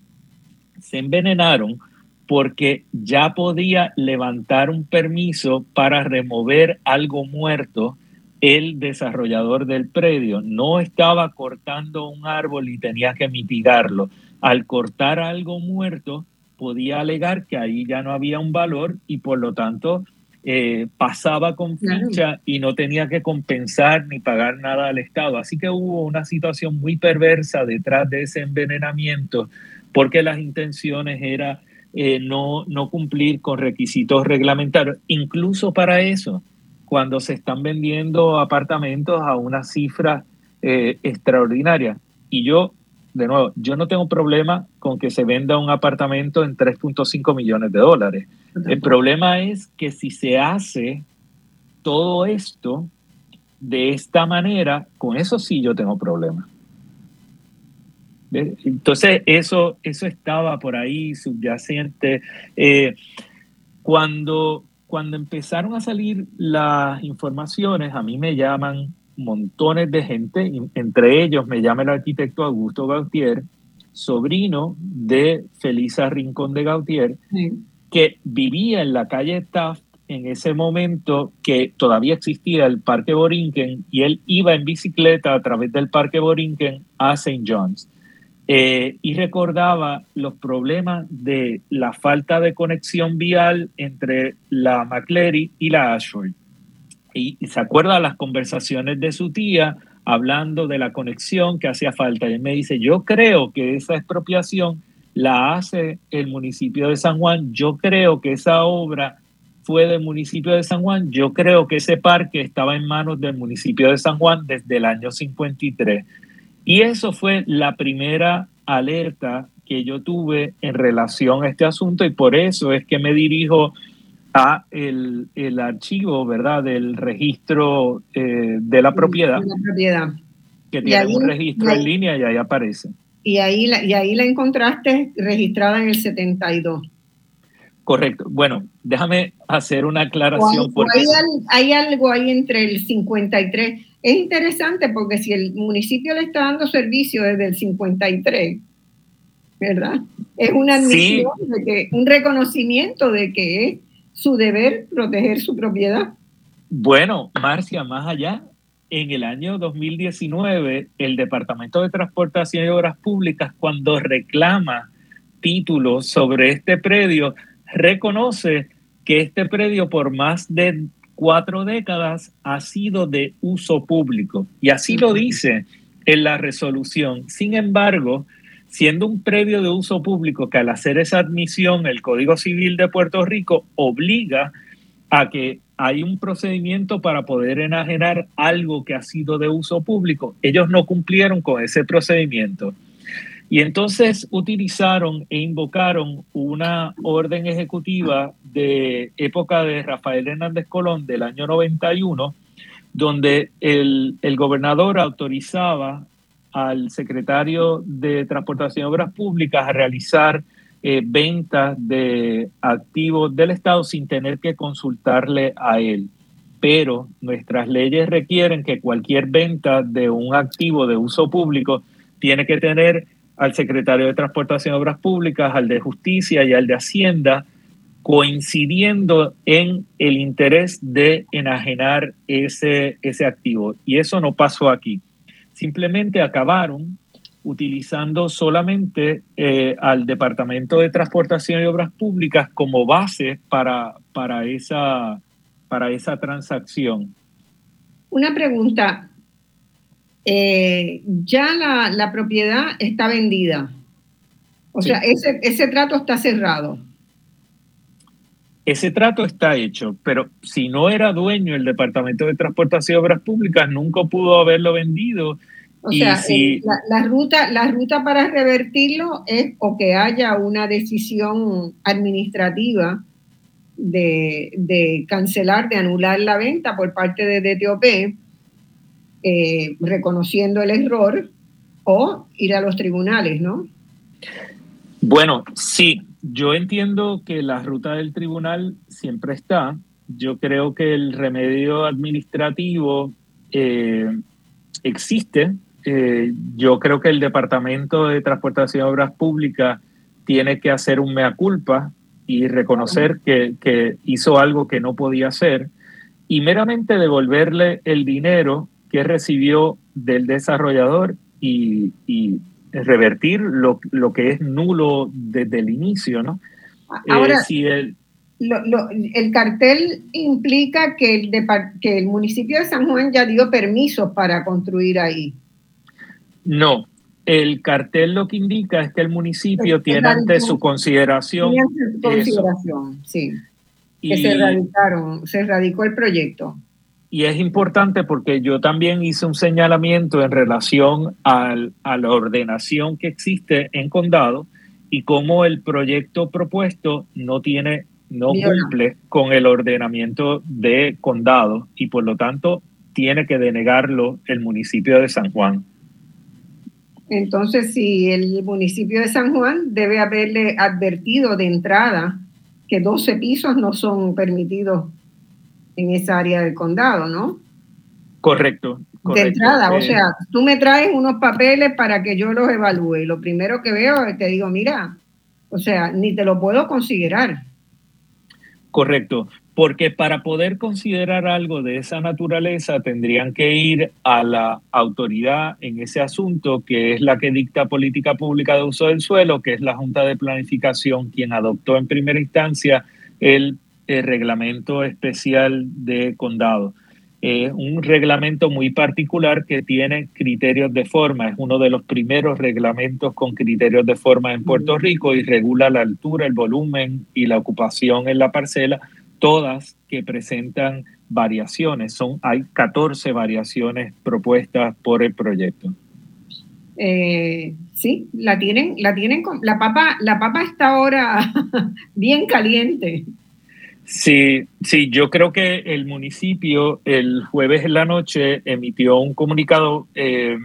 se envenenaron porque ya podía levantar un permiso para remover algo muerto el desarrollador del predio. No estaba cortando un árbol y tenía que mitigarlo. Al cortar algo muerto, podía alegar que ahí ya no había un valor y por lo tanto eh, pasaba con ficha y no tenía que compensar ni pagar nada al Estado. Así que hubo una situación muy perversa detrás de ese envenenamiento, porque las intenciones eran eh, no, no cumplir con requisitos reglamentarios. Incluso para eso, cuando se están vendiendo apartamentos a una cifra eh, extraordinaria. Y yo, de nuevo, yo no tengo problema con que se venda un apartamento en 3.5 millones de dólares el problema es que si se hace todo esto de esta manera, con eso sí yo tengo problemas. Entonces, eso, eso estaba por ahí subyacente. Eh, cuando, cuando empezaron a salir las informaciones, a mí me llaman montones de gente, entre ellos me llama el arquitecto Augusto Gautier, sobrino de Felisa Rincón de Gautier, que vivía en la calle Taft en ese momento que todavía existía el Parque Borinquen y él iba en bicicleta a través del Parque Borinquen a St. John's. Eh, y recordaba los problemas de la falta de conexión vial entre la McCleary y la Ashford. Y, se acuerda las conversaciones de su tía hablando de la conexión que hacía falta. Y él me dice, yo creo que esa expropiación la hace el municipio de San Juan. Yo creo que esa obra fue del municipio de San Juan. Yo creo que ese parque estaba en manos del municipio de San Juan desde el año 53. Y eso fue la primera alerta que yo tuve en relación a este asunto y por eso es que me dirijo a el, archivo, ¿verdad?, del registro eh, de la propiedad. Que tiene un registro en línea y ahí aparece y ahí, la, y ahí la encontraste registrada en el 72. Correcto. Bueno, déjame hacer una aclaración. Porque... Hay, algo ahí entre el 53. Es interesante porque si el municipio le está dando servicio desde el 53, ¿verdad? es una admisión, de que, un reconocimiento de que es su deber proteger su propiedad. Bueno, Marcia, más allá, en el año 2019, el Departamento de Transportación y Obras Públicas, cuando reclama títulos sobre este predio, reconoce que este predio por más de cuatro décadas ha sido de uso público y así lo dice en la resolución. Sin embargo, siendo un predio de uso público que al hacer esa admisión el Código Civil de Puerto Rico obliga a que hay un procedimiento para poder enajenar algo que ha sido de uso público, ellos no cumplieron con ese procedimiento. Y entonces utilizaron e invocaron una orden ejecutiva de época de Rafael Hernández Colón del año 91, donde el, el gobernador autorizaba al secretario de Transportación y Obras Públicas a realizar eh, ventas de activos del Estado sin tener que consultarle a él. Pero nuestras leyes requieren que cualquier venta de un activo de uso público tiene que tener al secretario de Transportación y Obras Públicas, al de Justicia y al de Hacienda, coincidiendo en el interés de enajenar ese, ese activo. Y eso no pasó aquí. Simplemente acabaron utilizando solamente eh, al Departamento de Transportación y Obras Públicas como base para, para, esa, para esa transacción. Una pregunta, eh, ya la, propiedad está vendida. O sea, ese, ese trato está cerrado. Ese trato está hecho, pero si no era dueño el Departamento de Transportación y Obras Públicas, nunca pudo haberlo vendido. O sea, si, la, ruta, la ruta para revertirlo es o que haya una decisión administrativa de, de cancelar, de anular la venta por parte de DTOP, eh, reconociendo el error o ir a los tribunales, ¿no? Bueno, sí, yo entiendo que la ruta del tribunal siempre está. Yo creo que el remedio administrativo eh, existe. Eh, yo creo que el Departamento de Transportación y Obras Públicas tiene que hacer un mea culpa y reconocer que, que hizo algo que no podía hacer y meramente devolverle el dinero que recibió del desarrollador y, revertir lo, que es nulo desde el inicio, ¿no? Ahora, eh, si el, el cartel implica que el, que el municipio de San Juan ya dio permiso para construir ahí. No, el cartel lo que indica es que el municipio tiene ante su consideración. Tiene su consideración, sí. Que se radicaron, se radicó el proyecto y es importante porque yo también hice un señalamiento en relación al, a la ordenación que existe en condado y cómo el proyecto propuesto no tiene, no cumple con el ordenamiento de condado y por lo tanto tiene que denegarlo el municipio de San Juan. Entonces, si el municipio de San Juan debe haberle advertido de entrada que 12 pisos no son permitidos en esa área del condado, ¿no? Correcto. De entrada, o eh, sea, tú me traes unos papeles para que yo los evalúe. Lo primero que veo es que digo, mira, o sea, ni te lo puedo considerar. Correcto, porque para poder considerar algo de esa naturaleza tendrían que ir a la autoridad en ese asunto, que es la que dicta política pública de uso del suelo, que es la Junta de Planificación, quien adoptó en primera instancia el reglamento especial de condado. Un reglamento muy particular que tiene criterios de forma. Es uno de los primeros reglamentos con criterios de forma en Puerto Rico y regula la altura, el volumen y la ocupación en la parcela, todas que presentan variaciones. Son, hay 14 variaciones propuestas por el proyecto. Eh, sí, la tienen, la tienen, la papa, la papa está ahora bien caliente. Sí, sí, yo creo que el municipio el jueves en la noche emitió un comunicado eh,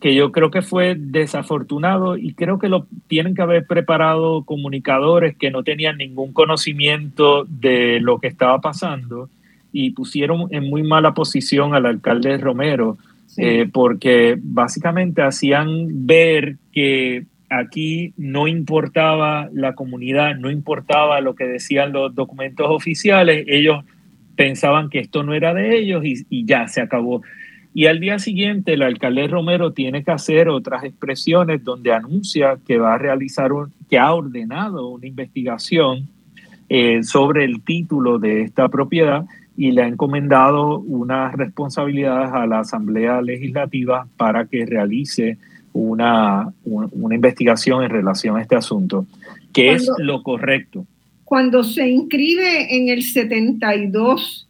que yo creo que fue desafortunado y creo que lo tienen que haber preparado comunicadores que no tenían ningún conocimiento de lo que estaba pasando y pusieron en muy mala posición al alcalde Romero eh, porque básicamente hacían ver que aquí no importaba la comunidad, no importaba lo que decían los documentos oficiales, ellos pensaban que esto no era de ellos y, ya se acabó. Y al día siguiente el alcalde Romero tiene que hacer otras expresiones donde anuncia que va a realizar, un, que ha ordenado una investigación eh, sobre el título de esta propiedad y le ha encomendado unas responsabilidades a la Asamblea Legislativa para que realice una, una investigación en relación a este asunto, que es lo correcto. Cuando se inscribe en el 72,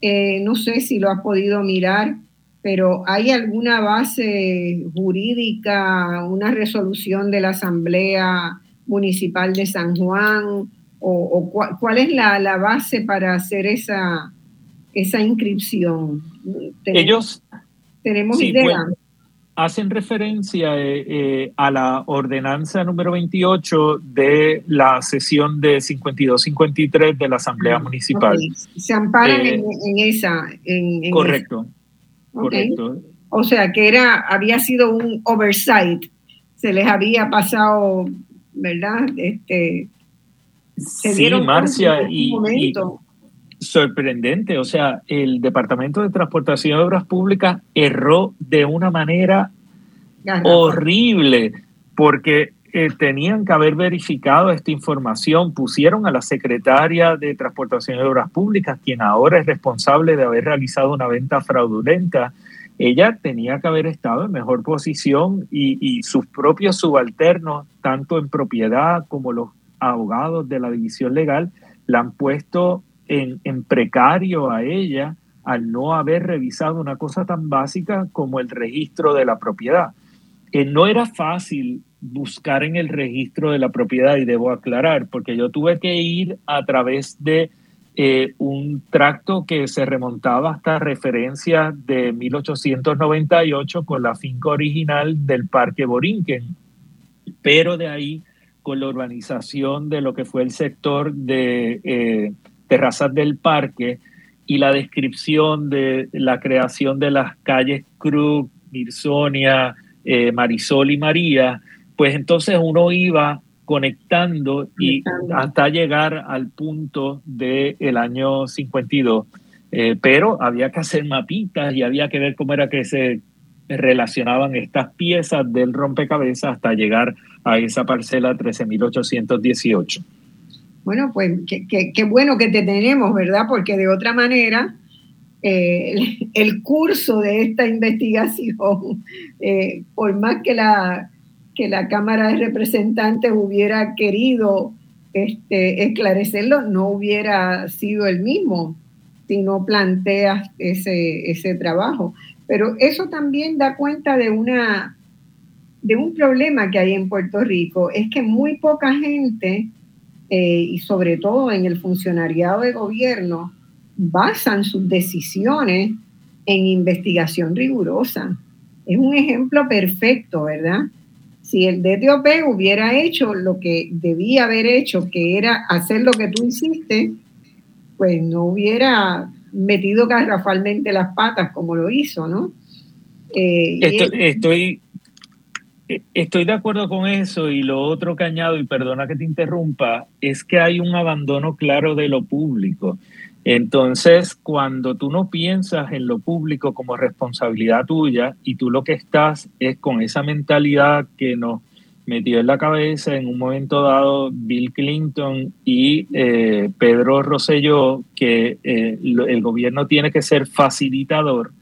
eh, no sé si lo has podido mirar, pero ¿hay alguna base jurídica, una resolución de la Asamblea Municipal de San Juan? ¿O, cuál, es la, la, base para hacer esa, esa inscripción? Ellos tenemos idea. Hacen referencia eh, eh, a la ordenanza número 28 de la sesión de 52-53 de la Asamblea ah, Municipal. Se amparan en, eh, esa. En, correcto. correcto. O sea que era, había sido un oversight, se les había pasado, ¿verdad? Este, sí, Marcia, y, sorprendente. O sea, el Departamento de Transportación y Obras Públicas erró de una manera horrible porque eh, tenían que haber verificado esta información. Pusieron a la secretaria de Transportación y Obras Públicas, quien ahora es responsable de haber realizado una venta fraudulenta. Ella tenía que haber estado en mejor posición y, y sus propios subalternos, tanto en propiedad como los abogados de la división legal, la han puesto en, precario a ella al no haber revisado una cosa tan básica como el registro de la propiedad. Eh, no era fácil buscar en el registro de la propiedad y debo aclarar, porque yo tuve que ir a través de eh, un tracto que se remontaba hasta referencia de 1898 con la finca original del Parque Borinquen, pero de ahí con la urbanización de lo que fue el sector de eh, terrazas del parque y la descripción de la creación de las calles Cruz, Mirsonia, eh, Marisol y María, pues entonces uno iba conectando y hasta llegar al punto del año 52. Eh, pero había que hacer mapitas y había que ver cómo era que se relacionaban estas piezas del rompecabezas hasta llegar a esa parcela 13.818. Bueno, pues qué bueno que te tenemos, ¿verdad? Porque de otra manera, eh, el, curso de esta investigación, eh, por más que la, que la Cámara de Representantes hubiera querido este, esclarecerlo, no hubiera sido el mismo si no planteas ese, ese trabajo. Pero eso también da cuenta de una de un problema que hay en Puerto Rico, es que muy poca gente eh, y sobre todo en el funcionariado de gobierno, basan sus decisiones en investigación rigurosa. Es un ejemplo perfecto, ¿verdad? Si el DTOP hubiera hecho lo que debía haber hecho, que era hacer lo que tú hiciste, pues no hubiera metido garrafalmente las patas como lo hizo, ¿no? Eh, estoy, estoy de acuerdo con eso y lo otro que añado, y perdona que te interrumpa, es que hay un abandono claro de lo público. Entonces, cuando tú no piensas en lo público como responsabilidad tuya y tú lo que estás es con esa mentalidad que nos metió en la cabeza en un momento dado Bill Clinton y eh, Pedro Rosselló, que eh, el gobierno tiene que ser facilitador,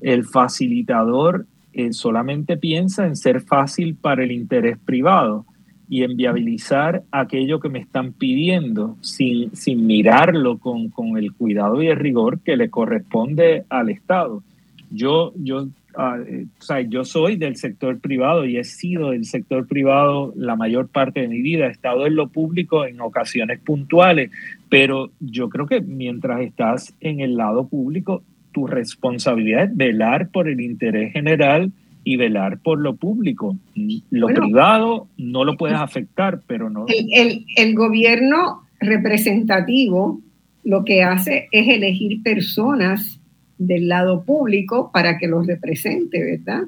el facilitador eh, solamente piensa en ser fácil para el interés privado y en viabilizar aquello que me están pidiendo sin, sin mirarlo con, con el cuidado y el rigor que le corresponde al Estado. Yo, yo, ah, eh, o sea, yo soy del sector privado y he sido del sector privado la mayor parte de mi vida. He estado en lo público en ocasiones puntuales, pero yo creo que mientras estás en el lado público, tu responsabilidad es velar por el interés general y velar por lo público. Lo privado no lo puedes afectar, pero no. El, el, gobierno representativo lo que hace es elegir personas del lado público para que los represente, ¿verdad?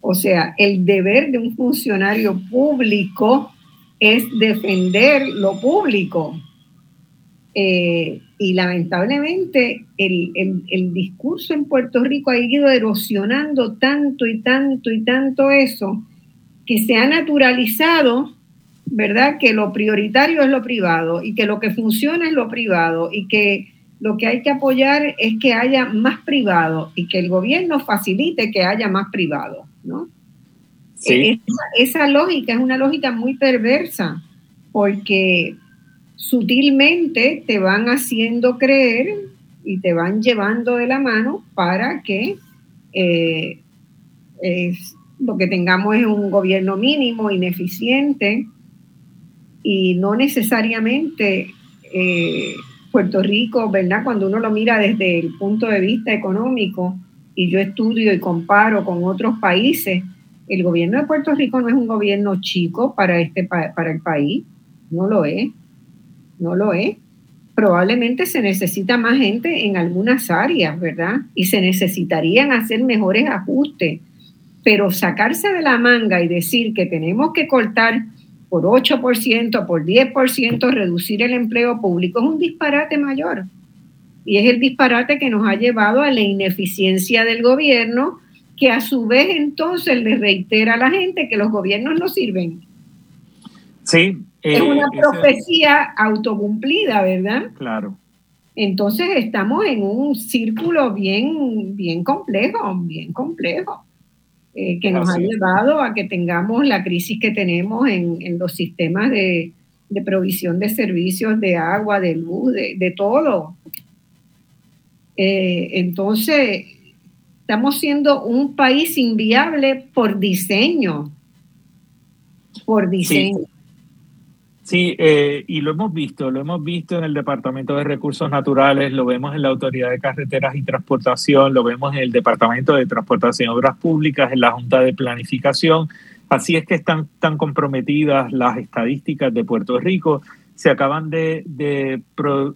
O sea, el deber de un funcionario público es defender lo público. Eh, y lamentablemente el, el, discurso en Puerto Rico ha ido erosionando tanto y tanto y tanto eso, que se ha naturalizado, ¿verdad? Que lo prioritario es lo privado y que lo que funciona es lo privado y que lo que hay que apoyar es que haya más privado y que el gobierno facilite que haya más privado, ¿no? Sí. Esa, lógica es una lógica muy perversa porque sutilmente te van haciendo creer y te van llevando de la mano para que eh, lo que tengamos es un gobierno mínimo, ineficiente y no necesariamente eh, Puerto Rico, ¿verdad? Cuando uno lo mira desde el punto de vista económico y yo estudio y comparo con otros países, el gobierno de Puerto Rico no es un gobierno chico para, este, para el país, no lo es, no lo es. Probablemente se necesita más gente en algunas áreas, ¿verdad? Y se necesitarían hacer mejores ajustes, pero sacarse de la manga y decir que tenemos que cortar por 8%, por 10%, reducir el empleo público es un disparate mayor. Y es el disparate que nos ha llevado a la ineficiencia del gobierno, que a su vez entonces le reitera a la gente que los gobiernos no sirven. Sí. Es una eh, profecía autocumplida, ¿verdad? Claro. Entonces estamos en un círculo bien, bien complejo, bien complejo. Eh, que nos ha llevado a que tengamos la crisis que tenemos en, los sistemas de, provisión de servicios de agua, de luz, de, todo. Eh, entonces, estamos siendo un país inviable por diseño, por diseño. Sí, eh, y lo hemos visto, lo hemos visto en el Departamento de Recursos Naturales, lo vemos en la Autoridad de Carreteras y Transportación, lo vemos en el Departamento de Transportación y Obras Públicas, en la Junta de Planificación. Así es que están tan comprometidas las estadísticas de Puerto Rico. Se acaban de,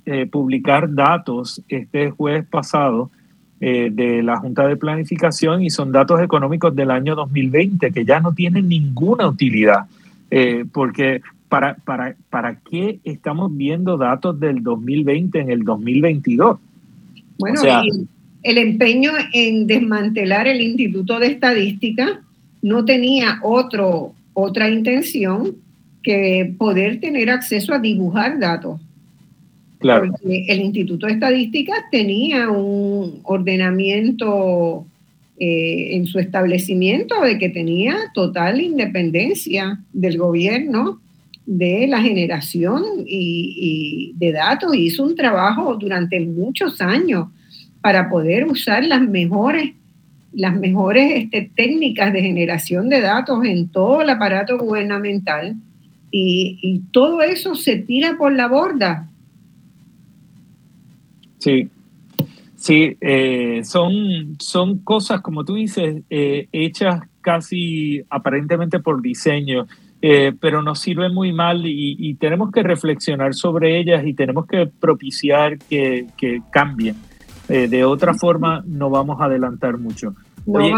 eh, publicar datos este jueves pasado eh, de la Junta de Planificación y son datos económicos del año 2020 que ya no tienen ninguna utilidad. porque ¿para, para, ¿para qué estamos viendo datos del 2020 en el 2022? Bueno, el empeño en desmantelar el Instituto de Estadística no tenía otro, otra intención que poder tener acceso a dibujar datos. Claro. Porque el Instituto de Estadística tenía un ordenamiento eh, en su establecimiento de que tenía total independencia del gobierno de la generación y, de datos. Hizo un trabajo durante muchos años para poder usar las mejores, las mejores este, técnicas de generación de datos en todo el aparato gubernamental. Y, todo eso se tira por la borda. Sí, sí, eh, son, son cosas, como tú dices, eh, hechas casi aparentemente por diseño. Eh, pero nos sirve muy mal y, tenemos que reflexionar sobre ellas y tenemos que propiciar que, cambien. Eh, de otra forma, no vamos a adelantar mucho. Oye,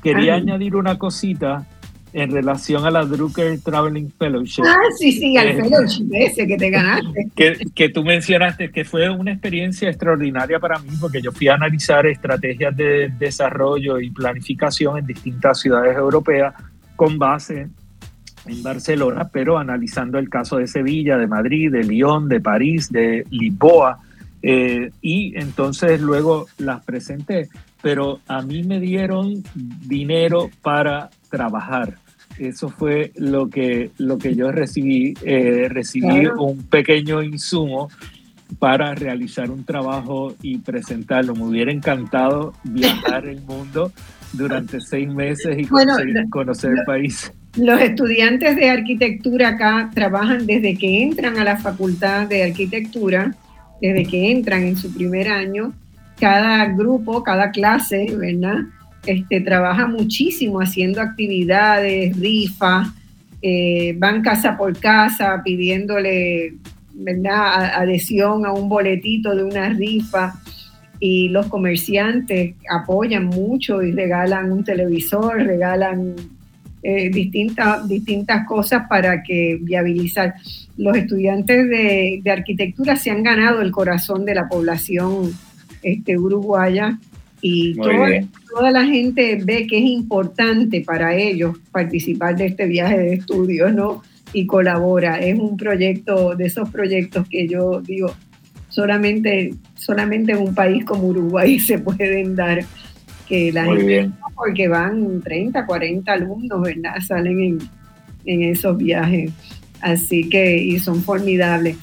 quería añadir una cosita en relación a la Drucker Traveling Fellowship. Ah, sí, sí, al eh, fellowship ese que te ganaste. Que, que, tú mencionaste que fue una experiencia extraordinaria para mí porque yo fui a analizar estrategias de desarrollo y planificación en distintas ciudades europeas con base en Barcelona, pero analizando el caso de Sevilla, de Madrid, de Lyon, de París, de Lisboa, eh, y entonces luego las presenté, pero a mí me dieron dinero para trabajar. Eso fue lo que, lo que yo recibí. Eh, recibí un pequeño insumo para realizar un trabajo y presentarlo. Me hubiera encantado viajar el mundo durante seis meses y conocer el país. Los estudiantes de arquitectura acá trabajan desde que entran a la facultad de arquitectura, desde que entran en su primer año. Cada grupo, cada clase, ¿verdad? Este, trabaja muchísimo haciendo actividades, rifas, eh, van casa por casa pidiéndole ¿verdad? adhesión a un boletito de una rifa. y los comerciantes apoyan mucho y regalan un televisor, regalan eh, distintas, distintas cosas para que viabilizar. Los estudiantes de, arquitectura se han ganado el corazón de la población este, uruguaya y toda, toda, la gente ve que es importante para ellos participar de este viaje de estudios, ¿no? Y colabora. Es un proyecto de esos proyectos que yo digo, solamente, solamente en un país como Uruguay se pueden dar que la gente, porque van 30, 40 alumnos, ¿verdad? Salen en, en esos viajes. Así que, y son formidables.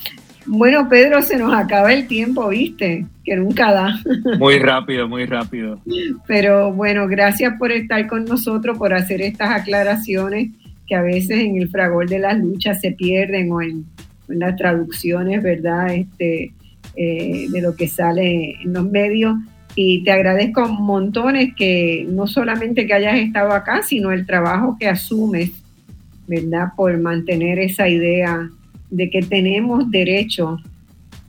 Bueno, Pedro, se nos acaba el tiempo, ¿viste? Que nunca da. Muy rápido, muy rápido. Pero bueno, gracias por estar con nosotros, por hacer estas aclaraciones que a veces en el fragor de las luchas se pierden o en, en las traducciones, ¿verdad? Este, eh, de lo que sale en los medios. Y te agradezco montones que no solamente que hayas estado acá, sino el trabajo que asumes, ¿verdad? Por mantener esa idea de que tenemos derecho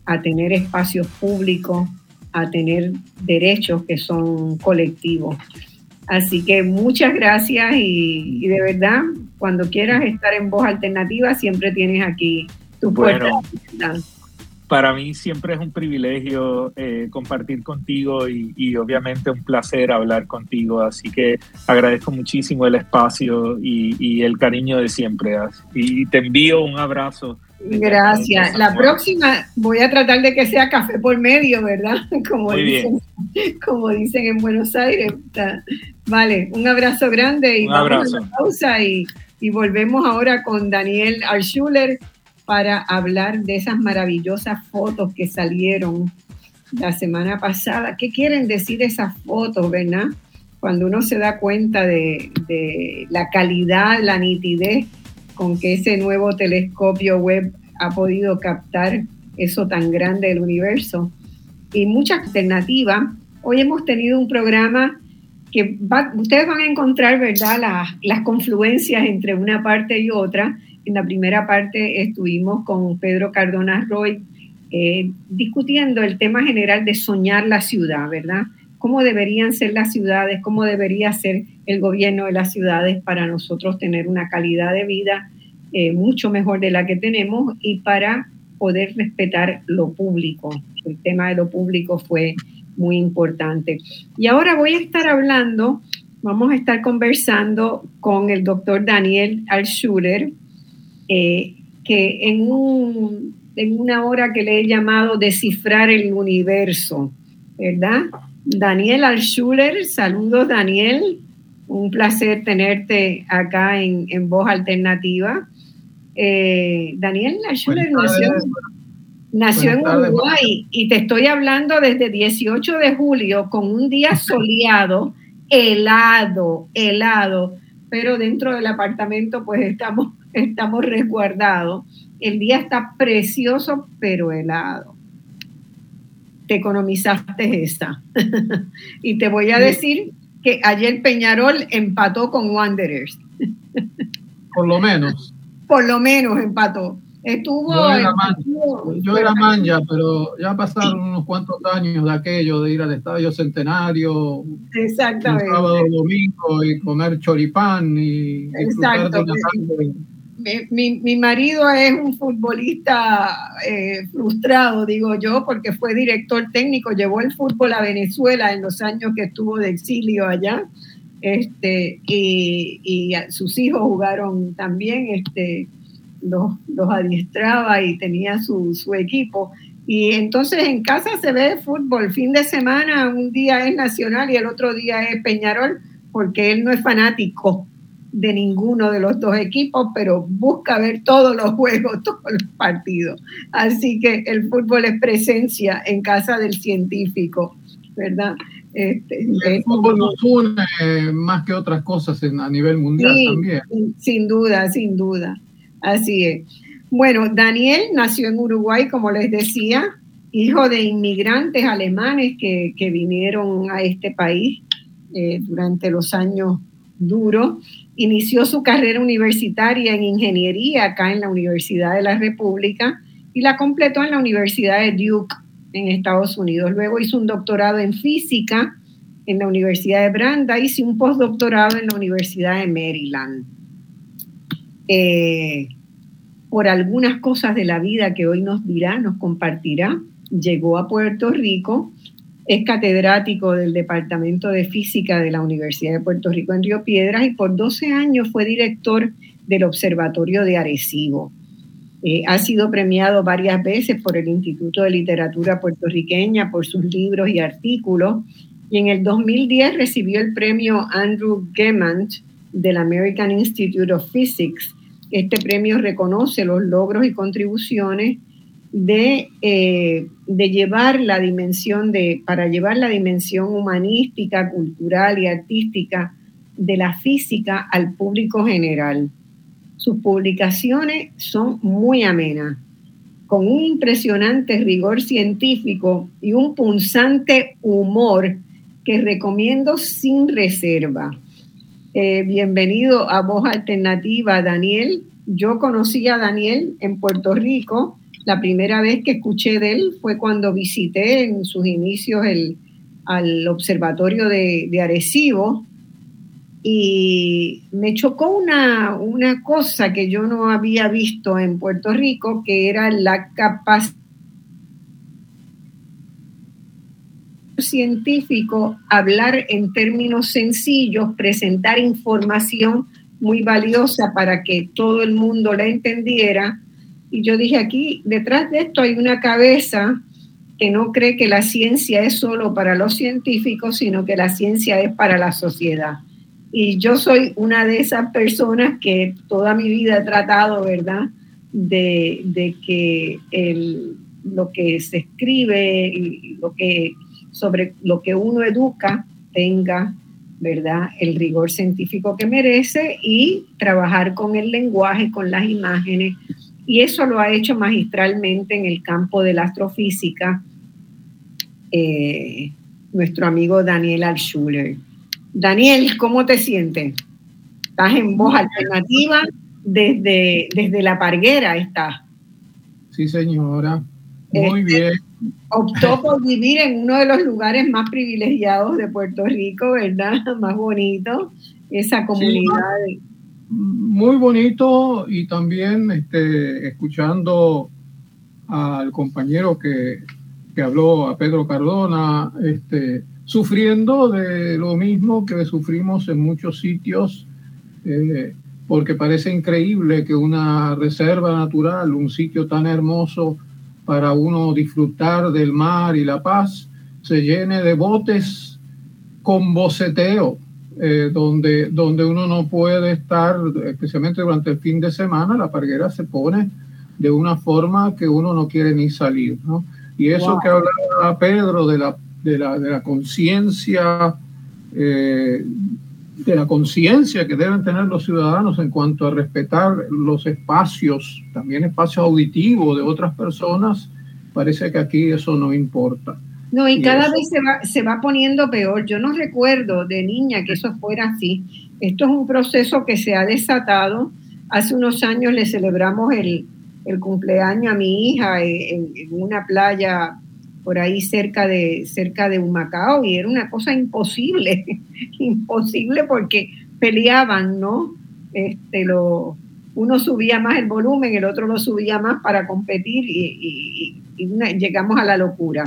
a tener espacios públicos, a tener derechos que son colectivos. Así que muchas gracias y, de verdad, cuando quieras estar en voz alternativa, siempre tienes aquí tu puerta para mí siempre es un privilegio eh, compartir contigo y, obviamente un placer hablar contigo. Así que agradezco muchísimo el espacio y, el cariño de siempre. Y te envío un abrazo. Gracias. La próxima voy a tratar de que sea café por medio, ¿verdad? Como, dicen, como dicen en Buenos Aires. Vale, un abrazo grande y un abrazo. pausa y, y volvemos ahora con Daniel Arschuler para hablar de esas maravillosas fotos que salieron la semana pasada. ¿Qué quieren decir esas fotos, verdad? Cuando uno se da cuenta de, la calidad, la nitidez con que ese nuevo telescopio web ha podido captar eso tan grande del universo. Y muchas alternativas. Hoy hemos tenido un programa que ustedes van a encontrar, ¿verdad?, las confluencias entre una parte y otra en la primera parte estuvimos con Pedro Cardona Roy eh, discutiendo el tema general de soñar la ciudad, ¿verdad? Cómo deberían ser las ciudades, cómo debería ser el gobierno de las ciudades para nosotros tener una calidad de vida eh, mucho mejor de la que tenemos y para poder respetar lo público. El tema de lo público fue muy importante. Y ahora voy a estar hablando, vamos a estar conversando con el doctor Daniel Alschuler, eh, que en, un, en una hora que le he llamado Descifrar el Universo, ¿verdad? Daniel Alschuler, saludos Daniel, un placer tenerte acá en, en Voz Alternativa. Eh, Daniel Alschuler nació, nació en Uruguay y te estoy hablando desde 18 de julio con un día soleado, helado, helado, pero dentro del apartamento pues estamos estamos resguardados. El día está precioso, pero helado. Te economizaste esa. y te voy a decir que ayer Peñarol empató con Wanderers. Por lo menos. Por lo menos empató. Estuvo. Yo era, manja, pero ya pasaron unos cuantos años de aquello de ir al estadio centenario. Exactamente. sábado, domingo y comer choripán y. Exacto mi, marido es un futbolista eh, frustrado, digo yo, porque fue director técnico, llevó el fútbol a Venezuela en los años que estuvo de exilio allá, este, y, sus hijos jugaron también, este, los, adiestraba y tenía su, su equipo. Y entonces en casa se ve fútbol, fin de semana, un día es Nacional y el otro día es Peñarol, porque él no es fanático de ninguno de los dos equipos, pero busca ver todos los juegos, todos los partidos. Así que el fútbol es presencia en casa del científico, ¿verdad? Este, el fútbol nos une más que otras cosas a nivel mundial también. Sin duda, sin duda. Así es. Bueno, Daniel nació en Uruguay, como les decía, hijo de inmigrantes alemanes que, vinieron a este país eh, durante los años duros Inició su carrera universitaria en ingeniería acá en la Universidad de la República y la completó en la Universidad de Duke en Estados Unidos. Luego hizo un doctorado en física en la Universidad de Brandeis y un postdoctorado en la Universidad de Maryland. Eh, por algunas cosas de la vida que hoy nos dirá, nos compartirá, llegó a Puerto Rico, es catedrático del Departamento de Física de la Universidad de Puerto Rico en Río Piedras y por 12 años fue director del Observatorio de Arecibo. Eh, ha sido premiado varias veces por el Instituto de Literatura Puertorriqueña por sus libros y artículos y en el 2010 recibió el premio Andrew Gemmant del American Institute of Physics. Este premio reconoce los logros y contribuciones de, eh, de llevar la dimensión de, para llevar la dimensión humanística, cultural y artística de la física al público general. Sus publicaciones son muy amenas, con un impresionante rigor científico y un punzante humor que recomiendo sin reserva. Eh, bienvenido a Voz Alternativa, Daniel. Yo conocí a Daniel en Puerto Rico. La primera vez que escuché de él fue cuando visité en sus inicios el, al observatorio de, de Arecibo y me chocó una, una cosa que yo no había visto en Puerto Rico, que era la capacidad científico hablar en términos sencillos, presentar información muy valiosa para que todo el mundo la entendiera. Y yo dije, aquí detrás de esto hay una cabeza que no cree que la ciencia es solo para los científicos, sino que la ciencia es para la sociedad. Y yo soy una de esas personas que toda mi vida he tratado, ¿verdad?, de, de que el, lo que se escribe lo que sobre lo que uno educa tenga, ¿verdad?, el rigor científico que merece y trabajar con el lenguaje, con las imágenes. Y eso lo ha hecho magistralmente en el campo de la astrofísica eh, nuestro amigo Daniel Alschuler. Daniel, ¿cómo te sientes? Estás en voz alternativa desde, desde la parguera, estás. Sí, señora. Muy este, bien optó por vivir en uno de los lugares más privilegiados de Puerto Rico, ¿verdad? Más bonito, esa comunidad. Muy bonito y también este, escuchando al compañero que, que, habló, a Pedro Cardona, este, sufriendo de lo mismo que sufrimos en muchos sitios, eh, porque parece increíble que una reserva natural, un sitio tan hermoso, para uno disfrutar del mar y la paz, se llene de botes con boceteo, eh, donde, donde uno no puede estar, especialmente durante el fin de semana, la parguera se pone de una forma que uno no quiere ni salir. ¿no? Y eso que hablaba Pedro de la, de la, de la conciencia eh, de la conciencia que deben tener los ciudadanos en cuanto a respetar los espacios, también espacios auditivos de otras personas, parece que aquí eso no importa. No, y, cada vez se va, se va poniendo peor. Yo no recuerdo de niña que eso fuera así. Esto es un proceso que se ha desatado. Hace unos años le celebramos el, el cumpleaños a mi hija en, en una playa por ahí cerca de, cerca de Humacao y era una cosa imposible, imposible porque peleaban, ¿no? Este, lo, uno subía más el volumen, el otro lo subía más para competir y, llegamos a la locura.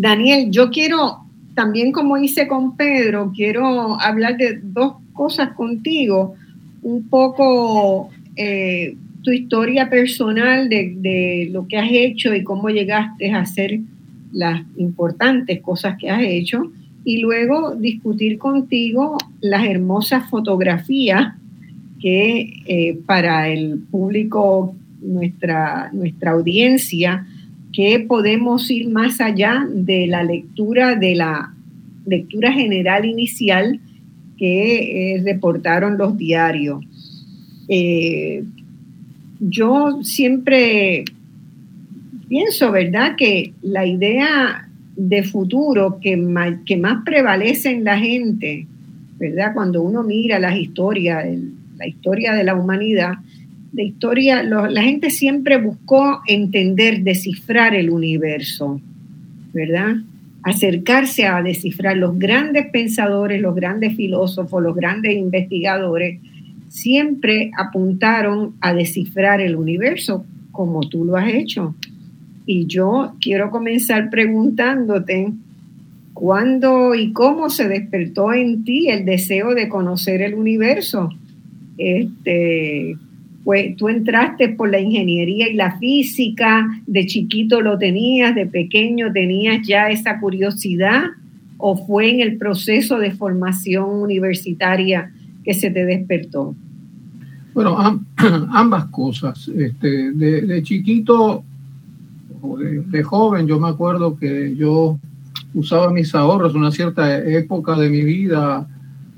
Daniel, yo quiero, también como hice con Pedro, quiero hablar de dos cosas contigo, un poco eh, tu historia personal de, lo que has hecho y cómo llegaste a hacer las importantes cosas que has hecho. Y luego discutir contigo las hermosas fotografías que eh, para el público, nuestra, nuestra audiencia, que podemos ir más allá de la lectura, de la lectura general inicial que eh, reportaron los diarios. Eh, yo siempre pienso, ¿verdad?, que la idea de futuro que más, que más prevalece en la gente, ¿verdad?, cuando uno mira las historias, la historia de la humanidad, de historia, la gente siempre buscó entender, descifrar el universo, ¿verdad? Acercarse a descifrar los grandes pensadores, los grandes filósofos, los grandes investigadores, siempre apuntaron a descifrar el universo como tú lo has hecho. Y yo quiero comenzar preguntándote, ¿cuándo y cómo se despertó en ti el deseo de conocer el universo? Este, pues tú entraste por la ingeniería y la física, de chiquito lo tenías, de pequeño tenías ya esa curiosidad, o fue en el proceso de formación universitaria que se te despertó? Bueno, ambas cosas. Este, de, chiquito, de, de, joven, yo me acuerdo que yo usaba mis ahorros una cierta época de mi vida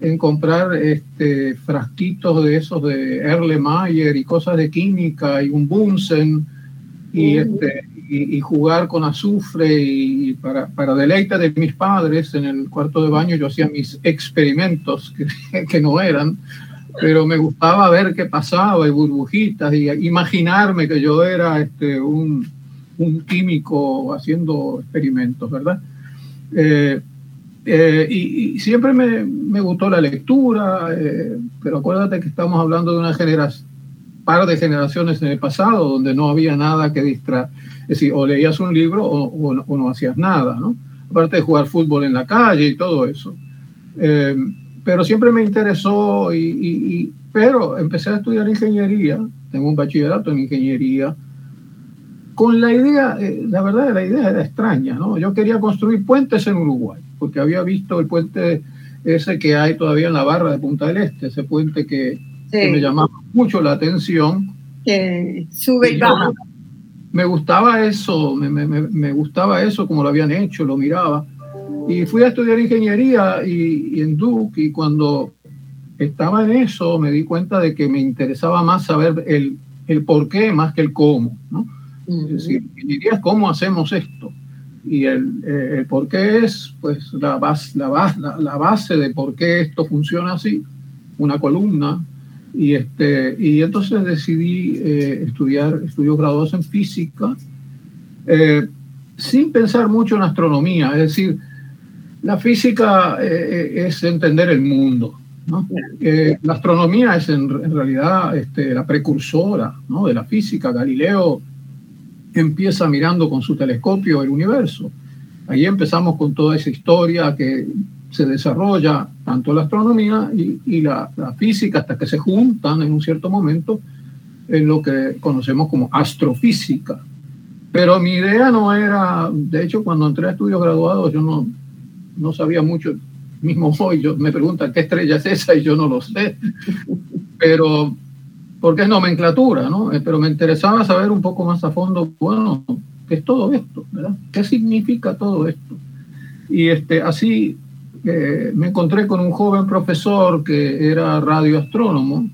en comprar este, frasquitos de esos de Erlenmeyer y cosas de química y un Bunsen y, este, y, jugar con azufre y para, para, deleite de mis padres en el cuarto de baño yo hacía mis experimentos que, que no eran, pero me gustaba ver qué pasaba y burbujitas y imaginarme que yo era este, un, un químico haciendo experimentos, ¿verdad? Eh, eh, y, siempre me, me, gustó la lectura, eh, pero acuérdate que estamos hablando de una generación, par de generaciones en el pasado donde no había nada que distraer. Es decir, o leías un libro o, no, hacías nada, ¿no? Aparte de jugar fútbol en la calle y todo eso. Eh, pero siempre me interesó, y, y, pero empecé a estudiar ingeniería, tengo un bachillerato en ingeniería, con la idea, la verdad la idea era extraña, ¿no? Yo quería construir puentes en Uruguay porque había visto el puente ese que hay todavía en la barra de Punta del Este, ese puente que, me llamaba mucho la atención. Que sube y, baja. Me gustaba eso, me, me, me, gustaba eso como lo habían hecho, lo miraba. Y fui a estudiar ingeniería y, en Duke y cuando estaba en eso me di cuenta de que me interesaba más saber el, el por qué más que el cómo. ¿no? Es decir, ingeniería es cómo hacemos esto y el, eh, por qué es pues la base, la, base, la, base de por qué esto funciona así, una columna. Y, este, y entonces decidí eh, estudiar estudios graduados en física eh, sin pensar mucho en astronomía. Es decir, la física es entender el mundo. ¿no? la astronomía es en, en realidad este, la precursora ¿no? de la física. Galileo empieza mirando con su telescopio el universo. Ahí empezamos con toda esa historia que se desarrolla tanto la astronomía y, la, física hasta que se juntan en un cierto momento en lo que conocemos como astrofísica. Pero mi idea no era, de hecho cuando entré a estudios graduados yo no, no sabía mucho, mismo hoy yo, me preguntan qué estrella es esa y yo no lo sé, pero porque es nomenclatura, ¿no? Eh, pero me interesaba saber un poco más a fondo, bueno, ¿qué es todo esto? ¿verdad? ¿Qué significa todo esto? Y este, así eh, me encontré con un joven profesor que era radioastrónomo,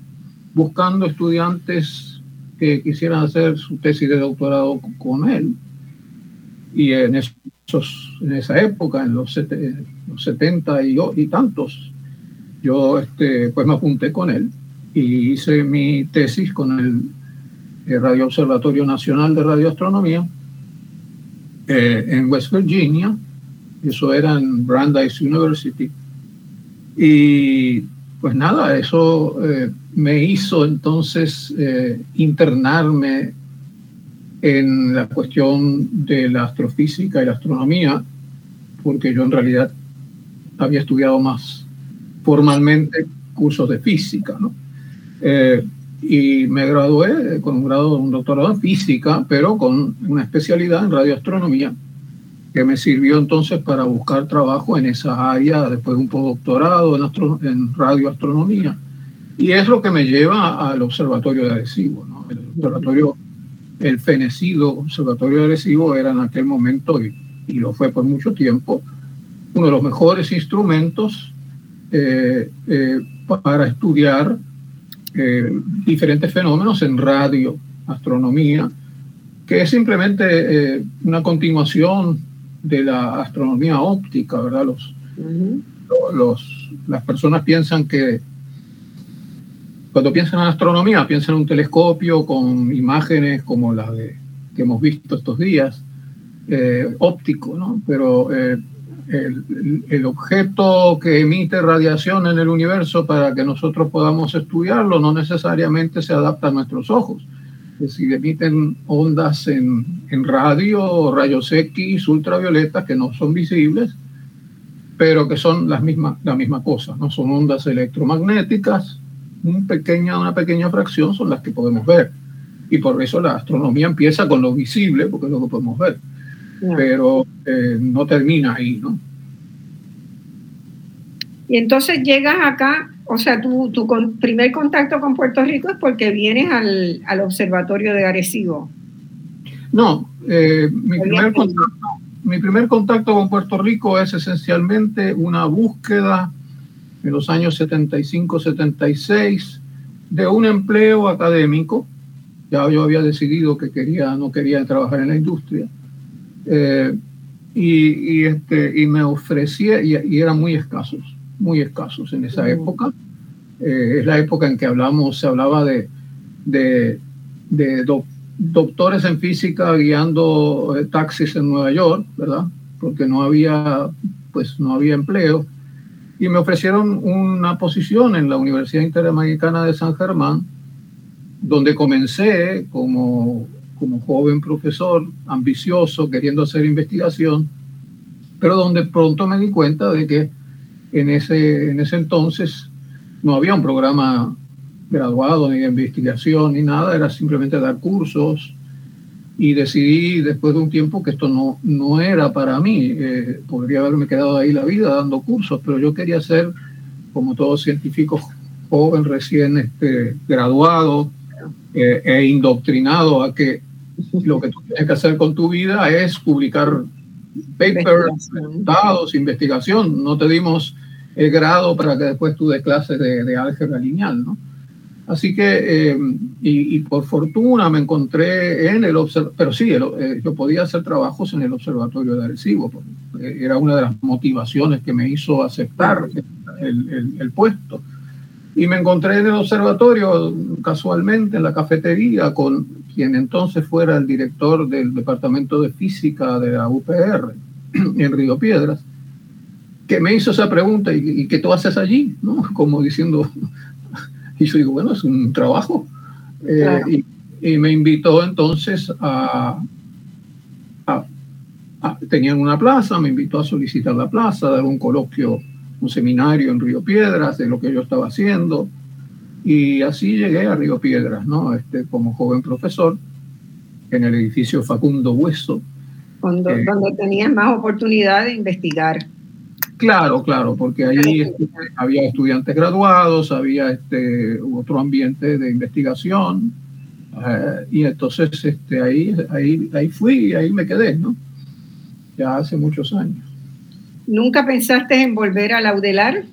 buscando estudiantes que quisieran hacer su tesis de doctorado con él. Y en, esos, en esa época, en los, los 70 y, y tantos, yo este, pues me apunté con él y hice mi tesis con el, Radio Observatorio Nacional de Radioastronomía eh, en West Virginia. Eso era en Brandeis University. Y pues nada, eso eh, me hizo entonces eh, internarme en la cuestión de la astrofísica y la astronomía, porque yo en realidad había estudiado más formalmente cursos de física, ¿no? Eh, y me gradué con un grado, un doctorado en física, pero con una especialidad en radioastronomía, que me sirvió entonces para buscar trabajo en esa área, después de un postdoctorado en, en radioastronomía. Y es lo que me lleva al Observatorio de Arecibo. ¿no? El observatorio, el fenecido Observatorio de Arecibo era en aquel momento, y, y lo fue por mucho tiempo, uno de los mejores instrumentos eh, eh, para estudiar eh, diferentes fenómenos en radio, astronomía, que es simplemente eh, una continuación de la astronomía óptica, ¿verdad? Los, los, las personas piensan que cuando piensan en astronomía, piensan en un telescopio con imágenes como las de, que hemos visto estos días, eh, óptico, ¿no? Pero el, el, objeto que emite radiación en el universo para que nosotros podamos estudiarlo no necesariamente se adapta a nuestros ojos. Es decir, emiten ondas en, en radio, rayos X, ultravioletas que no son visibles, pero que son las mismas, la misma cosa, ¿no? Son ondas electromagnéticas, un pequeña, una pequeña fracción son las que podemos ver. Y por eso la astronomía empieza con lo visible, porque es lo que podemos ver pero eh, no termina ahí, ¿no? Y entonces llegas acá, o sea, tu, tu primer contacto con Puerto Rico es porque vienes al, al observatorio de Arecibo. No, eh, mi, primer contacto, mi primer contacto con Puerto Rico es esencialmente una búsqueda en los años 75-76 de un empleo académico. Ya yo había decidido que quería, no quería trabajar en la industria eh, y, este, y me ofrecía, y, eran muy escasos, muy escasos en esa época. Eh, es la época en que hablamos, se hablaba de, de, de doctores en física guiando eh, taxis en Nueva York, ¿verdad? Porque no había, pues no había empleo. Y me ofrecieron una posición en la Universidad Interamericana de San Germán, donde comencé como como joven profesor, ambicioso, queriendo hacer investigación, pero donde pronto me di cuenta de que en ese, en ese entonces no había un programa graduado ni de investigación ni nada, era simplemente dar cursos y decidí después de un tiempo que esto no, no era para mí. Eh, podría haberme quedado ahí la vida dando cursos, pero yo quería ser, como todo científico joven, recién este, graduado eh, e indoctrinado a que lo que tú tienes que hacer con tu vida es publicar papers, resultados, investigación. No te dimos el grado para que después tú des clases de, de álgebra lineal, ¿no? Así que, eh, y, por fortuna me encontré en el observatorio, pero sí, eh, yo podía hacer trabajos en el observatorio de Arecibo, era una de las motivaciones que me hizo aceptar el, el, el puesto. Y me encontré en el observatorio casualmente en la cafetería con quien entonces fuera el director del Departamento de Física de la UPR en Río Piedras, que me hizo esa pregunta, ¿y, qué tú haces allí? ¿No? Como diciendo, y yo digo, bueno, es un trabajo. Eh, y, me invitó entonces a, Tenían una plaza, me invitó a solicitar la plaza, a dar un coloquio, un seminario en Río Piedras de lo que yo estaba haciendo. Y así llegué a Río Piedras, ¿no? Este, como joven profesor en el edificio Facundo Hueso. Cuando, eh, donde tenías más oportunidad de investigar. Claro, claro, porque ahí este, había estudiantes graduados, había este, otro ambiente de investigación. Eh, y entonces este, ahí, ahí, ahí fui y ahí me quedé, ¿no? Ya hace muchos años. ¿Nunca pensaste en volver a Laudelar?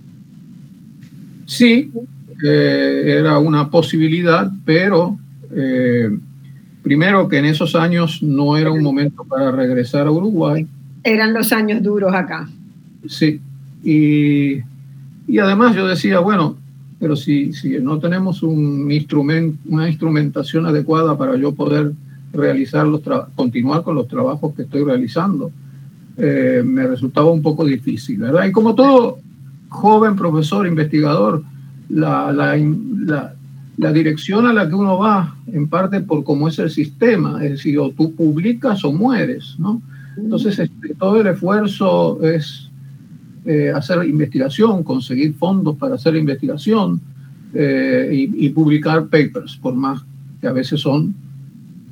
Sí, era una posibilidad, pero eh, primero que en esos años no era un momento para regresar a Uruguay. Eran los años duros acá. Sí, y, y además yo decía, bueno, pero si, si no tenemos un instrumento, una instrumentación adecuada para yo poder realizar los continuar con los trabajos que estoy realizando, eh, me resultaba un poco difícil, ¿verdad? Y como todo joven profesor, investigador, la, la, la, dirección a la que uno va, en parte por cómo es el sistema, es decir, o tú publicas o mueres, ¿no? Entonces, este, todo el esfuerzo es eh, hacer investigación, conseguir fondos para hacer investigación eh, y, y, publicar papers, por más que a veces son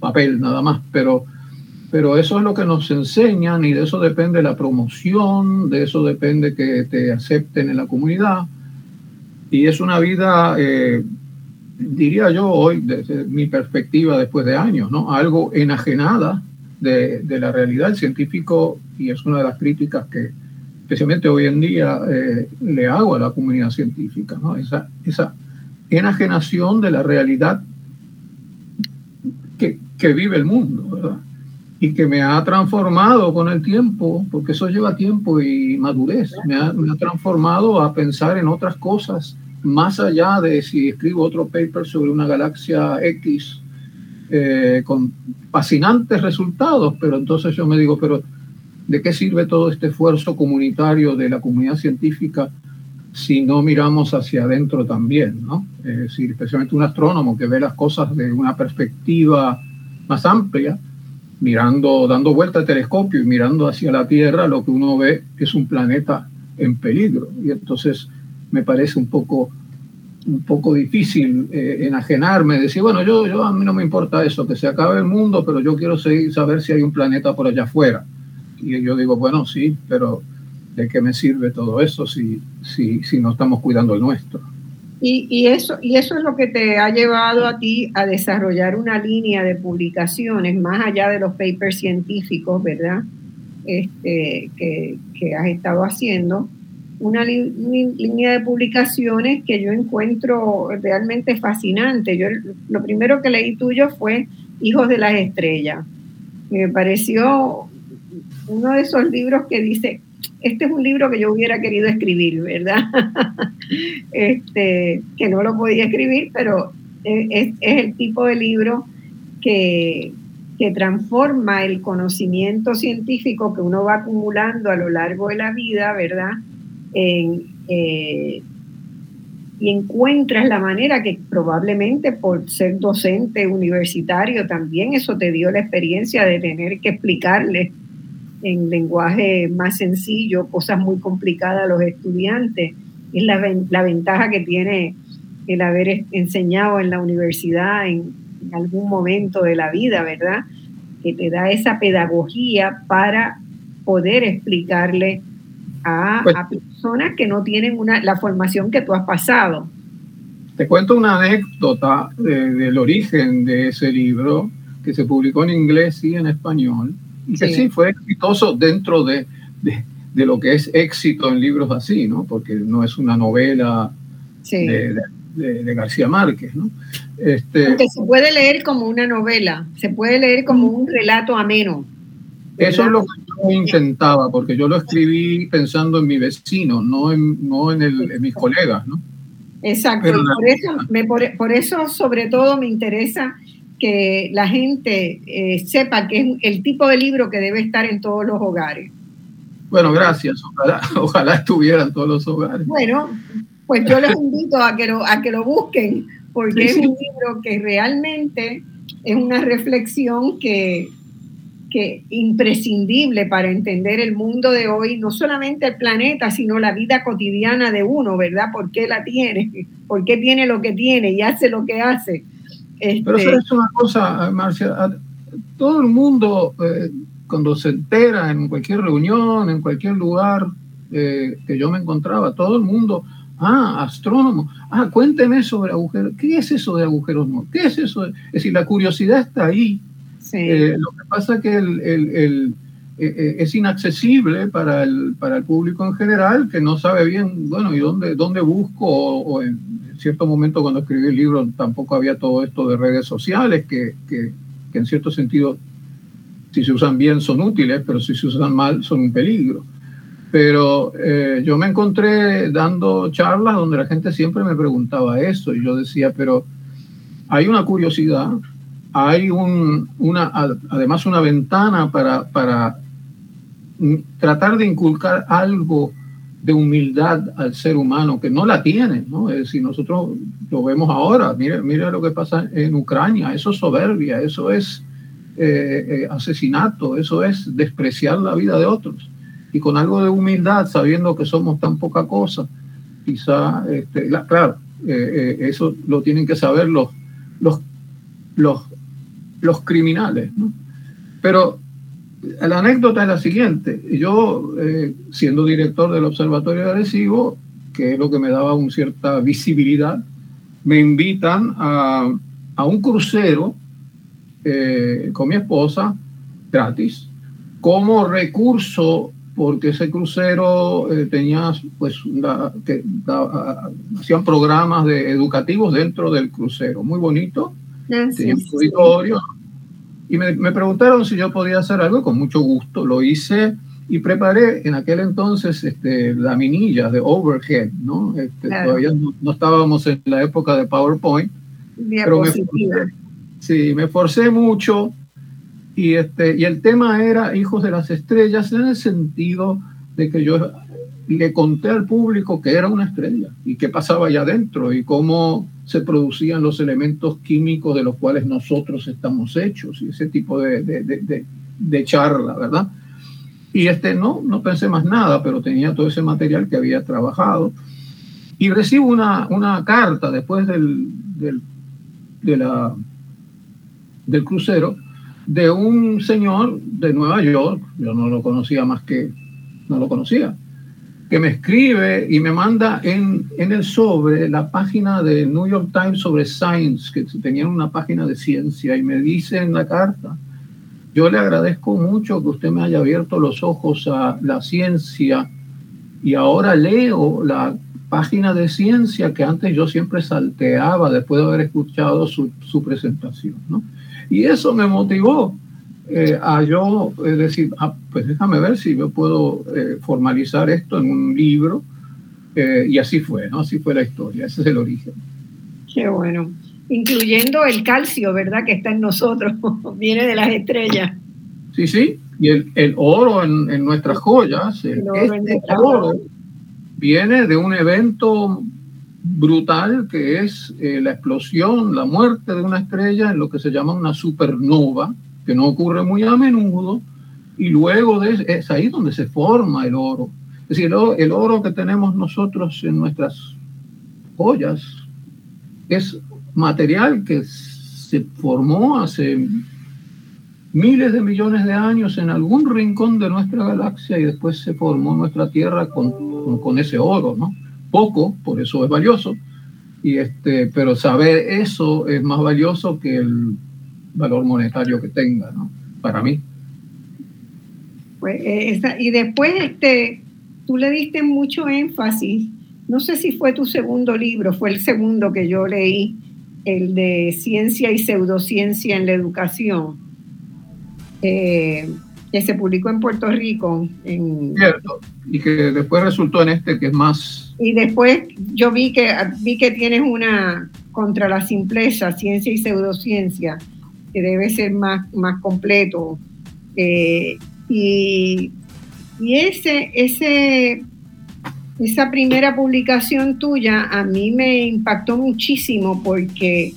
papel nada más, pero, pero eso es lo que nos enseñan y de eso depende la promoción, de eso depende que te acepten en la comunidad. Y es una vida, eh, diría yo hoy, desde mi perspectiva después de años, ¿no? algo enajenada de, de, la realidad. científico, y es una de las críticas que especialmente hoy en día eh, le hago a la comunidad científica, ¿no? esa, esa enajenación de la realidad que, que vive el mundo, ¿verdad? y que me ha transformado con el tiempo, porque eso lleva tiempo y madurez, me ha, me ha, transformado a pensar en otras cosas más allá de si escribo otro paper sobre una galaxia X eh, con fascinantes resultados, pero entonces yo me digo, pero ¿de qué sirve todo este esfuerzo comunitario de la comunidad científica si no miramos hacia adentro también? ¿no? Es decir, especialmente un astrónomo que ve las cosas de una perspectiva más amplia, mirando, dando vuelta al telescopio y mirando hacia la Tierra, lo que uno ve es un planeta en peligro. Y entonces me parece un poco un poco difícil eh, enajenarme, decir, bueno, yo, yo a mí no me importa eso, que se acabe el mundo, pero yo quiero seguir, saber si hay un planeta por allá afuera. Y yo digo, bueno, sí, pero ¿de qué me sirve todo eso si, si, si no estamos cuidando el nuestro? Y, y, eso, y eso es lo que te ha llevado a ti a desarrollar una línea de publicaciones más allá de los papers científicos, ¿verdad? Este, que, que has estado haciendo una línea de publicaciones que yo encuentro realmente fascinante. Yo lo primero que leí tuyo fue Hijos de las Estrellas. Me pareció uno de esos libros que dice, este es un libro que yo hubiera querido escribir, ¿verdad? este, que no lo podía escribir, pero es, es el tipo de libro que, que transforma el conocimiento científico que uno va acumulando a lo largo de la vida, ¿verdad? Eh, y encuentras la manera que probablemente por ser docente universitario también eso te dio la experiencia de tener que explicarle en lenguaje más sencillo cosas muy complicadas a los estudiantes. Es la, la ventaja que tiene el haber enseñado en la universidad en, en algún momento de la vida, ¿verdad? Que te da esa pedagogía para poder explicarle pues a, personas que no tienen una, la formación que tú has pasado. Te cuento una anécdota del origen de ese libro que se publicó en inglés y en español, y que sí, fue exitoso dentro de, de, de, lo que es éxito en libros así, ¿no? Porque no es una novela de, de, García Márquez, ¿no? Este, Aunque se puede leer como una novela, se puede leer como un relato ameno. Eso es lo que yo intentaba, porque yo lo escribí pensando en mi vecino, no en, no en, el, mis colegas, ¿no? Exacto, por, eso, me, por, eso sobre todo me interesa que la gente eh, sepa que es el tipo de libro que debe estar en todos los hogares. Bueno, gracias, ojalá, ojalá estuviera en todos los hogares. Bueno, pues yo les invito a que lo, a que lo busquen, porque es un libro que realmente es una reflexión que que imprescindible para entender el mundo de hoy, no solamente el planeta, sino la vida cotidiana de uno, ¿verdad? ¿Por qué la tiene? ¿Por qué tiene lo que tiene y hace lo que hace? Pero eso es una cosa, Marcia, todo el mundo eh, cuando se entera en cualquier reunión, en cualquier lugar eh, que yo me encontraba, todo el mundo, ah, astrónomo, ah, cuénteme sobre agujeros, ¿qué es eso de agujeros no? ¿Qué es eso? Es decir, la curiosidad está ahí eh, lo que pasa es que eh, eh, es inaccesible para el, para el público en general, que no sabe bien, bueno, ¿y dónde, dónde busco? O, en cierto momento cuando escribí el libro tampoco había todo esto de redes sociales, que, que en cierto sentido, si se usan bien son útiles, pero si se usan mal son un peligro. Pero yo me encontré dando charlas donde la gente siempre me preguntaba eso y yo decía, pero hay una curiosidad hay un, una, además una ventana para, para tratar de inculcar algo de humildad al ser humano que no la tiene, ¿no? Es decir, nosotros lo vemos ahora, mire, mire lo que pasa en Ucrania, eso es soberbia, eso es eh, eh, asesinato, eso es despreciar la vida de otros. Y con algo de humildad, sabiendo que somos tan poca cosa, quizá, este, claro, eh, eso lo tienen que saber los, los, los los criminales. Pero la anécdota es la siguiente. Yo, eh, siendo director del Observatorio de Arecibo, que es lo que me daba una cierta visibilidad, me invitan a, a un crucero eh, con mi esposa, gratis, como recurso, porque ese crucero eh, tenía, pues, que, hacían programas de, educativos dentro del crucero, muy bonito y me, me, preguntaron si yo podía hacer algo, con mucho gusto lo hice. y preparé en aquel entonces este, minilla de overhead, ¿no? Este, todavía no, estábamos en la época de PowerPoint, pero me forcé, sí, me forcé mucho. Y, este, y el tema era Hijos de las Estrellas en el sentido de que yo le conté al público que era una estrella y qué pasaba allá adentro y cómo se producían los elementos químicos de los cuales nosotros estamos hechos y ese tipo de, de, de, charla, ¿verdad? Y este, no, no pensé más nada, pero tenía todo ese material que había trabajado. Y recibo una, una carta después del, del, del crucero de un señor de Nueva York, yo no lo conocía más que, no lo conocía, que me escribe y me manda en, en el sobre la página de New York Times sobre Science, que tenían una página de ciencia, y me dice en la carta, yo le agradezco mucho que usted me haya abierto los ojos a la ciencia y ahora leo la página de ciencia que antes yo siempre salteaba después de haber escuchado su, su presentación. ¿no? Y eso me motivó eh, a yo decir, ah, pues déjame ver si yo puedo eh, formalizar esto en un libro. Eh, y así fue, ¿no? Así fue la historia, ese es el origen. Qué bueno incluyendo el calcio, ¿verdad? Que está en nosotros, viene de las estrellas. Sí, sí, y el, el oro en, en, nuestras joyas, el, este oro viene de un evento brutal que es eh, la explosión, la muerte de una estrella en lo que se llama una supernova, que no ocurre muy a menudo, y luego es ahí donde se forma el oro. Es decir, el, el oro que tenemos nosotros en nuestras joyas es material que se formó hace miles de millones de años en algún rincón de nuestra galaxia y después se formó nuestra Tierra con, con, ese oro, ¿no? Poco, por eso es valioso, y este, pero saber eso es más valioso que el valor monetario que tenga, ¿no? Para mí. Pues, eh, y después este, tú le diste mucho énfasis, no sé si fue tu segundo libro, fue el segundo que yo leí, el de ciencia y pseudociencia en la educación, eh, que se publicó en Puerto Rico. En, Cierto, y que después resultó en este que es más... Y después yo vi que, vi que tienes una contra la simpleza, ciencia y pseudociencia, que debe ser más, más completo. Eh, y, y ese, ese esa primera publicación tuya a mí me impactó muchísimo porque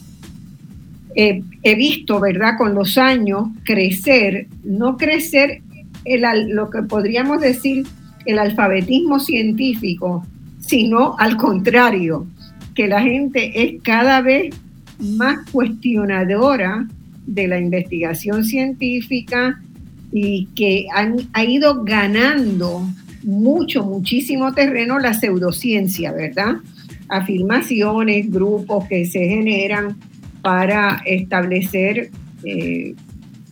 he visto, ¿verdad?, con los años crecer, no crecer el, lo que podríamos decir el alfabetismo científico, sino al contrario, que la gente es cada vez más cuestionadora de la investigación científica y que han, ha ido ganando mucho, muchísimo terreno la pseudociencia, ¿verdad? Afirmaciones, grupos que se generan para establecer eh,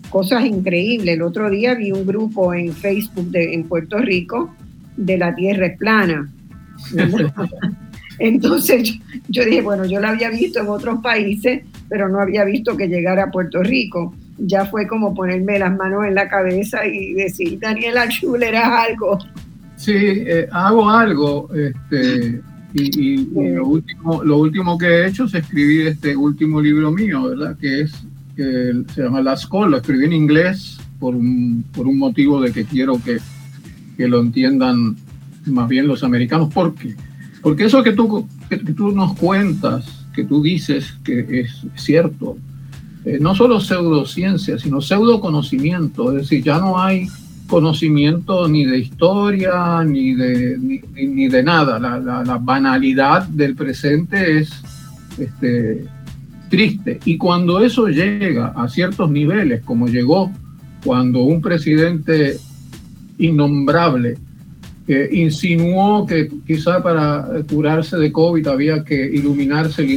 cosas increíbles. El otro día vi un grupo en Facebook de, en Puerto Rico de la Tierra es plana. Entonces yo, dije, bueno, yo la había visto en otros países, pero no había visto que llegara a Puerto Rico. Ya fue como ponerme las manos en la cabeza y decir, Daniela Schuller, haz algo. Sí, eh, hago algo, este, y, lo, último, lo último que he hecho es escribir este último libro mío, ¿verdad? Que es, que se llama La Escuela, lo escribí en inglés por un, por un motivo de que quiero que, que lo entiendan más bien los americanos. ¿Por qué? Porque eso que tú, que, tú nos cuentas, que tú dices que es cierto, eh, no solo pseudociencia, sino pseudoconocimiento, es decir, ya no hay conocimiento ni de historia, ni de, ni, de nada. La, banalidad del presente es este, triste. Y cuando eso llega a ciertos niveles, como llegó cuando un presidente innombrable eh, insinuó que quizá para curarse de COVID había que iluminarse el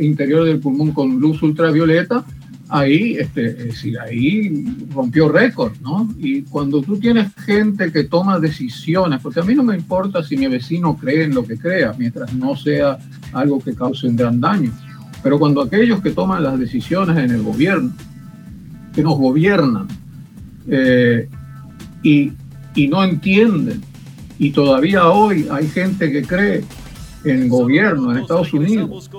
interior del pulmón con luz ultravioleta, ahí, este, es decir, ahí rompió récord, ¿no? Y cuando tú tienes gente que toma decisiones, porque a mí no me importa si mi vecino cree en lo que crea, mientras no sea algo que cause un gran daño, pero cuando aquellos que toman las decisiones en el gobierno, que nos gobiernan, eh, y, y no entienden. Y todavía hoy hay gente que cree en el gobierno en Estados Unidos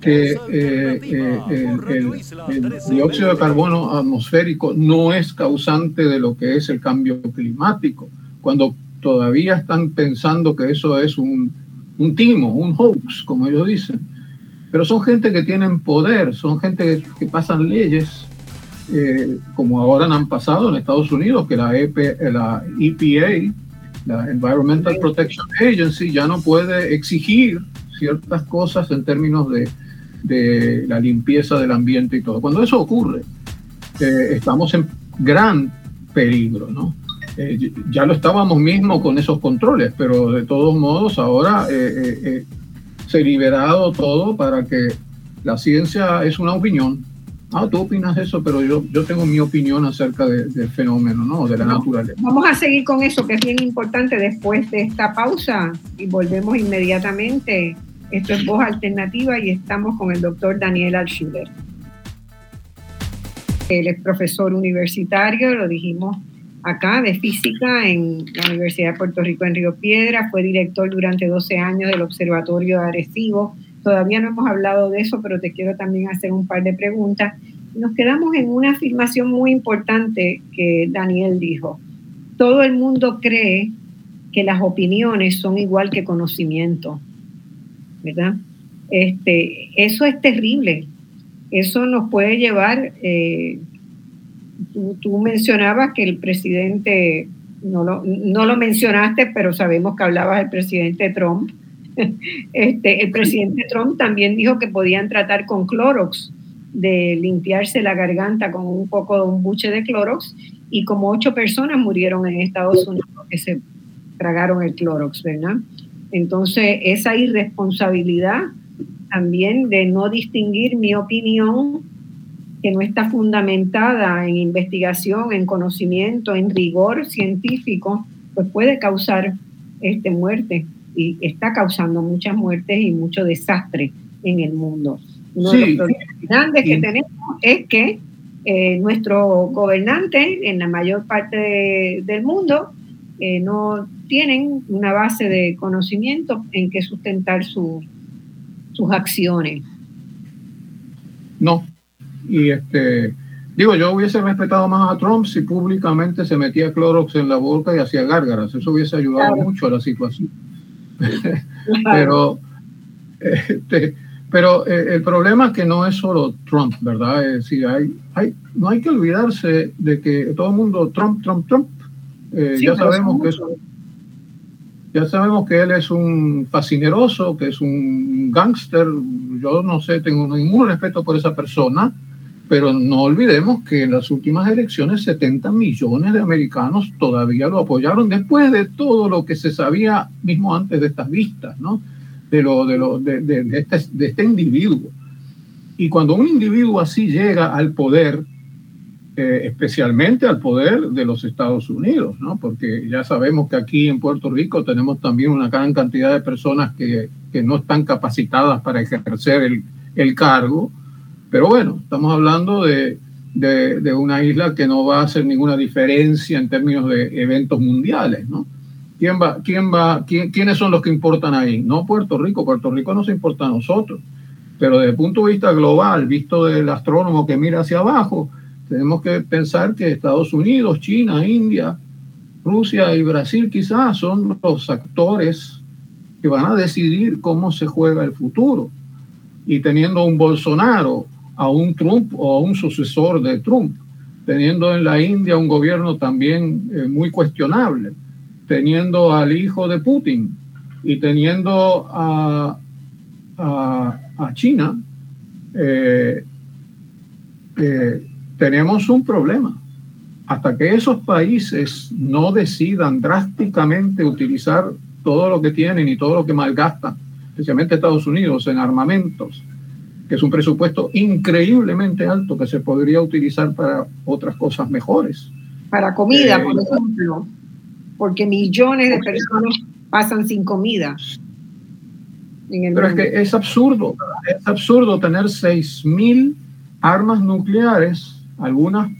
que eh, eh, el, dióxido de carbono atmosférico no es causante de lo que es el cambio climático, cuando todavía están pensando que eso es un, un timo, un hoax, como ellos dicen. Pero son gente que tienen poder, son gente que, pasan leyes, eh, como ahora han pasado en Estados Unidos, que la, EP, la EPA, la Environmental Protection Agency, ya no puede exigir ciertas cosas en términos de de la limpieza del ambiente y todo. Cuando eso ocurre, eh, estamos en gran peligro, ¿no? Eh, ya lo estábamos mismo con esos controles, pero de todos modos ahora eh, se ha liberado todo para que la ciencia es una opinión. Ah, tú opinas eso, pero yo, yo tengo mi opinión acerca del fenómeno, ¿no? De la naturaleza. Vamos a seguir con eso, que es bien importante después de esta pausa y volvemos inmediatamente esto es Voz Alternativa y estamos con el doctor Daniel Alschuler. Él es profesor universitario, lo dijimos acá, de física en la Universidad de Puerto Rico en Río Piedra. Fue director durante 12 años del Observatorio de Arecibo. Todavía no hemos hablado de eso, pero te quiero también hacer un par de preguntas. Nos quedamos en una afirmación muy importante que Daniel dijo. Todo el mundo cree que las opiniones son igual que conocimiento. ¿verdad? Este, eso es terrible. Eso nos puede llevar, eh, tú, mencionabas que el presidente, no lo, no lo mencionaste, pero sabemos que hablabas del presidente Trump. Este, el presidente Trump también dijo que podían tratar con Clorox, de limpiarse la garganta con un poco de un buche de Clorox, y como ocho personas murieron en Estados Unidos que se tragaron el Clorox, ¿verdad? Entonces, esa irresponsabilidad también de no distinguir mi opinión, que no está fundamentada en investigación, en conocimiento, en rigor científico, pues puede causar este, muerte y está causando muchas muertes y mucho desastre en el mundo. Uno de los problemas grandes que tenemos es que eh, nuestro gobernante en la mayor parte del mundo eh, no tienen una base de conocimiento en que sustentar sus acciones. No, y este, digo, yo hubiese respetado más a Trump si públicamente se metía Clorox en la boca y hacía gárgaras, eso hubiese ayudado mucho a la situación. pero este, pero eh, el problema es que no es solo Trump, ¿verdad? Es decir, hay, hay, no hay que olvidarse de que todo el mundo, Trump, Trump, Trump, eh, ya sabemos que eso ya sabemos que él es un fascineroso, que es un gángster. Yo no sé, tengo ningún respeto por esa persona, pero no olvidemos que en las últimas elecciones 70 millones de americanos todavía lo apoyaron después de todo lo que se sabía mismo antes de estas vistas, ¿no? De, lo, de, lo, de, de, este, de este individuo. Y cuando un individuo así llega al poder, eh, especialmente al poder de los Estados Unidos, ¿no? porque ya sabemos que aquí en Puerto Rico tenemos también una gran cantidad de personas que, que no están capacitadas para ejercer el, el, cargo, pero bueno, estamos hablando de, de, una isla que no va a hacer ninguna diferencia en términos de eventos mundiales, ¿no? ¿Quién va, quién va, quién, ¿Quiénes son los que importan ahí? No Puerto Rico, Puerto Rico no se importa a nosotros, pero desde el punto de vista global, visto del astrónomo que mira hacia abajo, tenemos que pensar que Estados Unidos, China, India, Rusia y Brasil quizás son los actores que van a decidir cómo se juega el futuro. Y teniendo un Bolsonaro, a un Trump o a un sucesor de Trump, teniendo en la India un gobierno también eh, muy cuestionable, teniendo al hijo de Putin y teniendo a, China, eh, eh, tenemos un problema. Hasta que esos países no decidan drásticamente utilizar todo lo que tienen y todo lo que malgastan, especialmente Estados Unidos, en armamentos, que es un presupuesto increíblemente alto que se podría utilizar para otras cosas mejores. Para comida, eh, por ejemplo, porque millones de personas pasan sin comida. pero es que es absurdo, es absurdo tener 6.000 armas nucleares algunas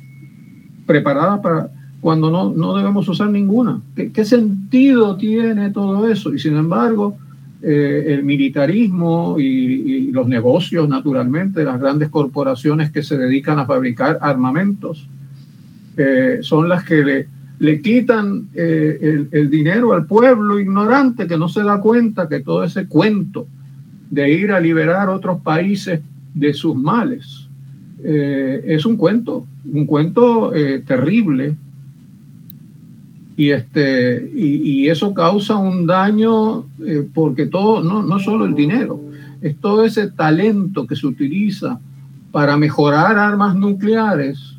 preparadas para, cuando no, no debemos usar ninguna. ¿Qué, sentido tiene todo eso? Y sin embargo, eh, el militarismo y, los negocios, naturalmente, las grandes corporaciones que se dedican a fabricar armamentos, eh, son las que le, quitan eh, el, dinero al pueblo ignorante que no se da cuenta que todo ese cuento de ir a liberar otros países de sus males es un cuento, un cuento terrible y este y, eso causa un daño eh, porque todo no, no solo el dinero es todo ese talento que se utiliza para mejorar armas nucleares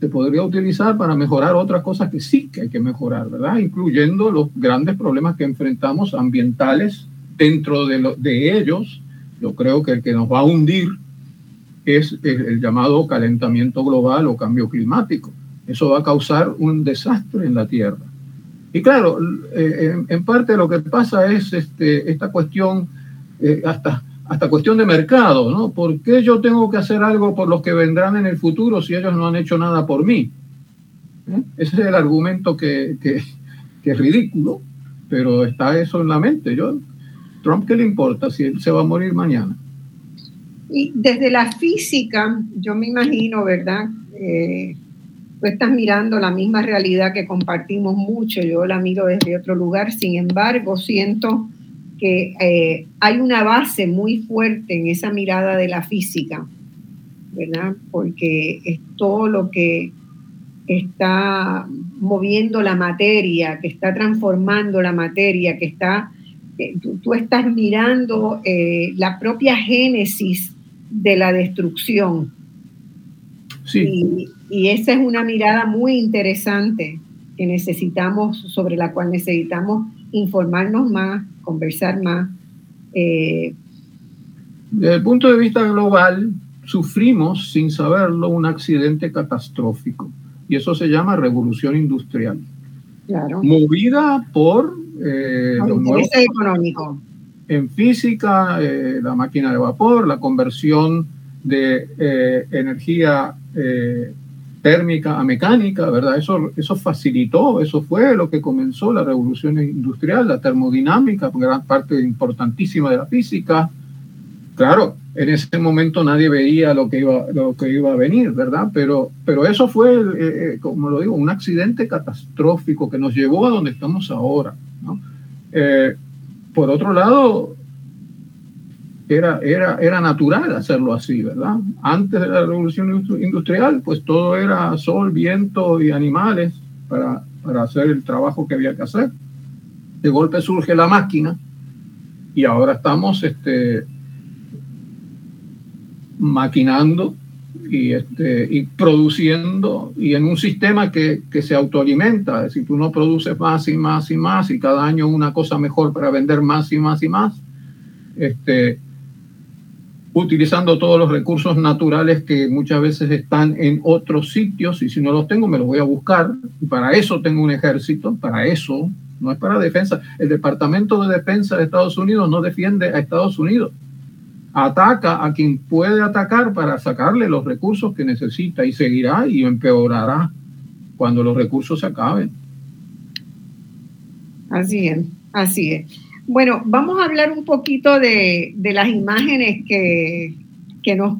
se podría utilizar para mejorar otras cosas que sí que hay que mejorar verdad incluyendo los grandes problemas que enfrentamos ambientales dentro de, de ellos. Yo creo que el que nos va a hundir es el llamado calentamiento global o cambio climático eso va a causar un desastre en la Tierra. Y claro, eh, en, parte lo que pasa es este, esta cuestión, eh, hasta, hasta cuestión de mercado, ¿no? ¿Por qué yo tengo que hacer algo por los que vendrán en el futuro si ellos no han hecho nada por mí? ¿Eh? Ese es el argumento que, que, es ridículo, pero está eso en la mente. Yo, Trump, ¿qué le importa si él se va a morir mañana? Y desde la física, yo me imagino, ¿verdad? Tú estás mirando la misma realidad que compartimos mucho, yo la miro desde otro lugar, sin embargo, siento que eh, hay una base muy fuerte en esa mirada de la física, ¿verdad? Porque es todo lo que está moviendo la materia, que está transformando la materia, que está, tú, estás mirando eh, la propia génesis de la destrucción. Sí. Y esa es una mirada muy interesante que necesitamos, sobre la cual necesitamos informarnos más, conversar más. Eh, Desde el punto de vista global, sufrimos, sin saberlo, un accidente catastrófico. Y eso se llama revolución industrial. Claro. Movida por... Eh, los económico. En física, eh, la máquina de vapor, la conversión de energía térmica a mecánica, ¿verdad? Eso, eso facilitó, eso fue lo que comenzó la revolución industrial, la termodinámica, gran parte importantísima de la física. Claro, en ese momento nadie veía lo que iba, lo que iba a venir, ¿verdad? Pero, pero eso fue, eh, eh, como lo digo, un accidente catastrófico que nos llevó a donde estamos ahora. Eh, por otro lado, era, era, era natural hacerlo así, ¿verdad? Antes de la revolución industrial, pues todo era sol, viento y animales para, para hacer el trabajo que había que hacer. De golpe surge la máquina y ahora estamos este, maquinando y, este, y produciendo y en un sistema que, que, se autoalimenta, es decir, tú no produces más y más y más y cada año una cosa mejor para vender más y más y más. Este, utilizando todos los recursos naturales que muchas veces están en otros sitios y si no los tengo me los voy a buscar y para eso tengo un ejército, para eso, no es para defensa. El Departamento de Defensa de Estados Unidos no defiende a Estados Unidos, ataca a quien puede atacar para sacarle los recursos que necesita y seguirá y empeorará cuando los recursos se acaben. Así es, así es. Bueno, vamos a hablar un poquito de, las imágenes que, nos,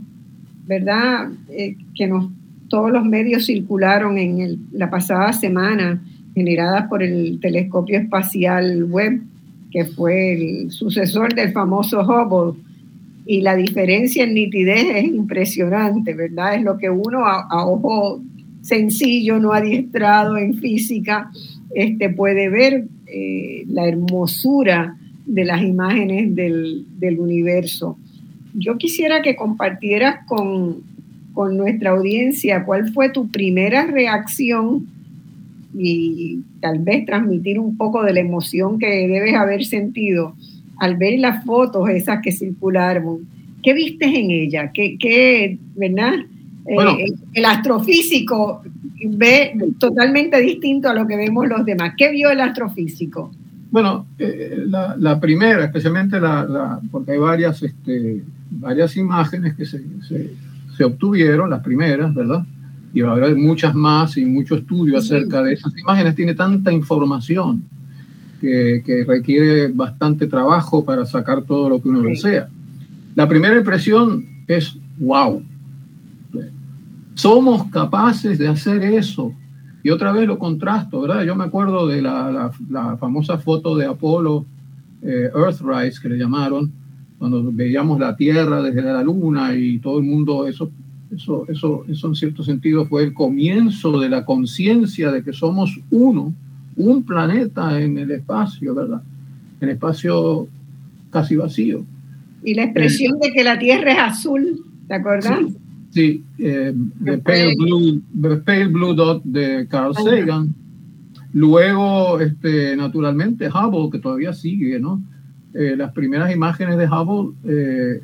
¿verdad? Eh, que nos, todos los medios circularon en la pasada semana, generadas por el telescopio espacial Webb, que fue el sucesor del famoso Hubble. Y la diferencia en nitidez es impresionante, ¿verdad? Es lo que uno a, ojo sencillo, no adiestrado en física, este, puede ver eh, la hermosura de las imágenes del, universo. Yo quisiera que compartieras con, nuestra audiencia cuál fue tu primera reacción y tal vez transmitir un poco de la emoción que debes haber sentido al ver las fotos esas que circularon. ¿Qué viste en ella? ¿Qué, qué verdad? Eh, el astrofísico ve totalmente distinto a lo que vemos los demás. ¿Qué vio el astrofísico? Bueno, eh, la, primera, especialmente la, porque hay varias, este, varias imágenes que se, se, obtuvieron, las primeras, ¿verdad? y va a haber muchas más y mucho estudio acerca de esas imágenes. Tiene tanta información que, que, requiere bastante trabajo para sacar todo lo que uno desea. La primera impresión es, wow, somos capaces de hacer eso. Y otra vez lo contrasto, ¿verdad? Yo me acuerdo de la, la, la famosa foto de Apolo eh, Earthrise, que le llamaron, cuando veíamos la Tierra desde la Luna y todo el mundo, eso, eso, eso, eso en cierto sentido fue el comienzo de la conciencia de que somos uno, un planeta en el espacio, ¿verdad? En espacio casi vacío. Y la expresión de que la Tierra es azul, ¿te acuerdas? Sí, sí eh, the, pale blue, the Pale Blue Dot de Carl Sagan. Luego, este, naturalmente, Hubble, que todavía sigue, ¿no? Eh, las primeras imágenes de Hubble eh,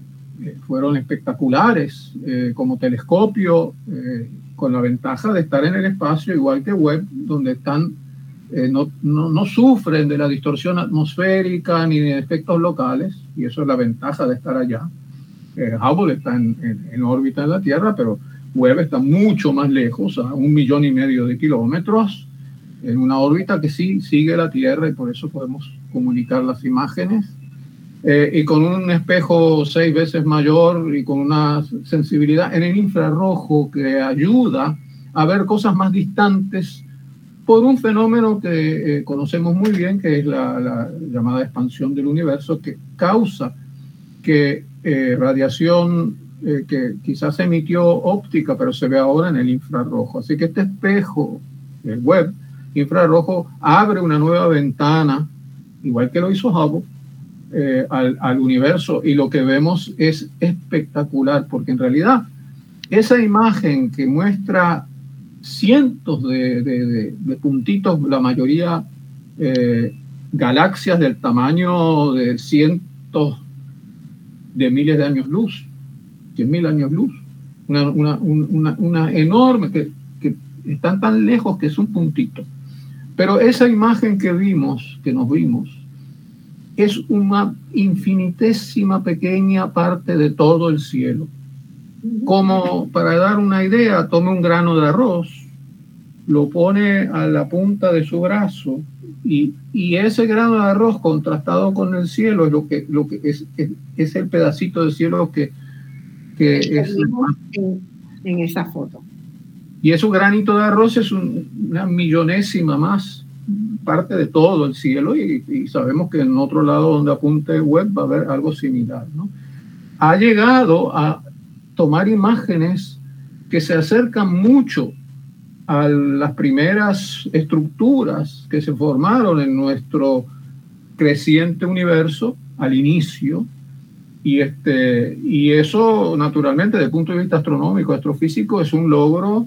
fueron espectaculares eh, como telescopio, eh, con la ventaja de estar en el espacio, igual que Webb, donde están, eh, no, no, no, sufren de la distorsión atmosférica ni de efectos locales, y eso es la ventaja de estar allá. Hubble está en, en, en órbita en la Tierra, pero Webb está mucho más lejos, a un millón y medio de kilómetros, en una órbita que sí sigue la Tierra y por eso podemos comunicar las imágenes. Eh, y con un espejo seis veces mayor y con una sensibilidad en el infrarrojo que ayuda a ver cosas más distantes por un fenómeno que eh, conocemos muy bien, que es la, llamada expansión del universo, que causa que eh, radiación eh, que quizás emitió óptica, pero se ve ahora en el infrarrojo. Así que este espejo, el web infrarrojo, abre una nueva ventana, igual que lo hizo Hubble, eh, al, universo y lo que vemos es espectacular, porque en realidad esa imagen que muestra cientos de, puntitos, la mayoría galaxias del tamaño de cientos de miles de años luz, cien mil años luz, una enorme, que, que están tan lejos que es un puntito. Pero esa imagen que vimos, que nos vimos, es una infinitésima pequeña parte de todo el cielo. Como para dar una idea, tome un grano de arroz, lo pone a la punta de su brazo y, y ese grano de arroz contrastado con el cielo es lo que, lo que es, es, es el pedacito de cielo que, que es en, en, esa foto. Y ese granito de arroz es un, una millonésima más parte de todo el cielo y, y, sabemos que en otro lado donde apunte web va a haber algo similar. ¿no? Ha llegado a tomar imágenes que se acercan mucho a las primeras estructuras que se formaron en nuestro creciente universo al inicio. Y, este, y eso, naturalmente, desde el punto de vista astronómico, astrofísico, es un logro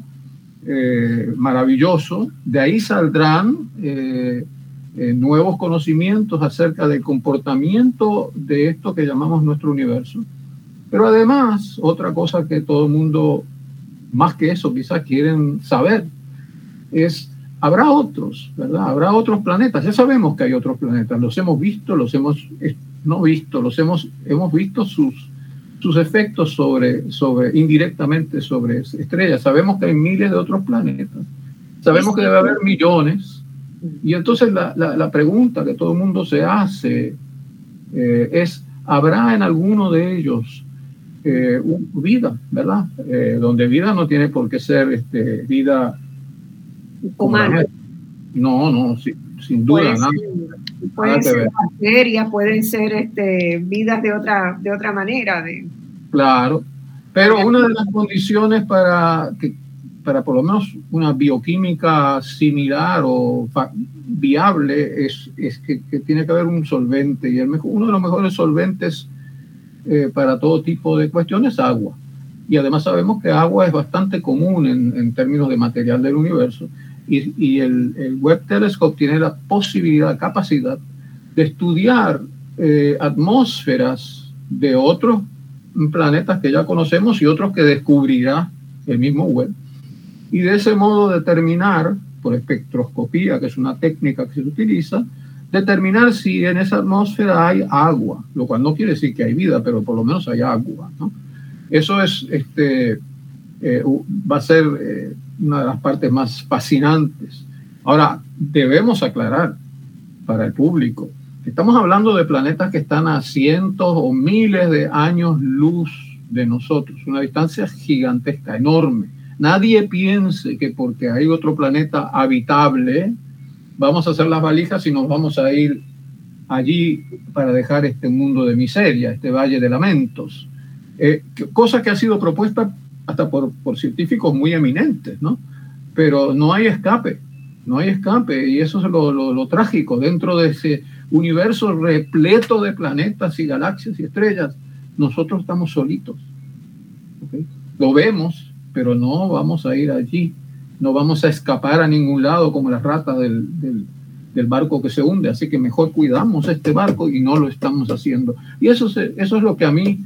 eh, maravilloso. De ahí saldrán eh, eh, nuevos conocimientos acerca del comportamiento de esto que llamamos nuestro universo. Pero además, otra cosa que todo el mundo, más que eso, quizás quieren saber, es, habrá otros, ¿verdad? Habrá otros planetas. Ya sabemos que hay otros planetas, los hemos visto, los hemos no visto, los hemos, hemos visto sus, sus efectos sobre, sobre, indirectamente sobre estrellas. Sabemos que hay miles de otros planetas. Sabemos que debe haber millones. Y entonces la, la, pregunta que todo el mundo se hace eh, es, ¿habrá en alguno de ellos eh, vida, verdad? Eh, donde vida no tiene por qué ser este, vida humana. No, no, sí, sin duda. Puede nada, ser, pueden ser bacterias, pueden ser este, vidas de otra, de otra manera. De... Claro, pero una de las condiciones para que para por lo menos una bioquímica similar o viable es, es que, que, tiene que haber un solvente y el mejor, uno de los mejores solventes eh, para todo tipo de cuestiones es agua. Y además sabemos que agua es bastante común en, en términos de material del universo y, y el, el, Webb Telescope tiene la posibilidad, capacidad de estudiar eh, atmósferas de otros planetas que ya conocemos y otros que descubrirá el mismo Webb y de ese modo determinar, por espectroscopía, que es una técnica que se utiliza, determinar si en esa atmósfera hay agua, lo cual no quiere decir que hay vida, pero por lo menos hay agua. ¿no? Eso es, este, eh, va a ser eh, una de las partes más fascinantes. Ahora, debemos aclarar para el público, estamos hablando de planetas que están a cientos o miles de años luz de nosotros, una distancia gigantesca, enorme. Nadie piense que porque hay otro planeta habitable, vamos a hacer las valijas y nos vamos a ir allí para dejar este mundo de miseria, este valle de lamentos. Eh, cosa que ha sido propuesta hasta por, por, científicos muy eminentes, ¿no? Pero no hay escape, no hay escape, y eso es lo, lo, trágico. Dentro de ese universo repleto de planetas y galaxias y estrellas, nosotros estamos solitos. Lo vemos, pero no vamos a ir allí, no vamos a escapar a ningún lado como las ratas del, del, del barco que se hunde, así que mejor cuidamos este barco y no lo estamos haciendo. Y eso, eso es lo que a mí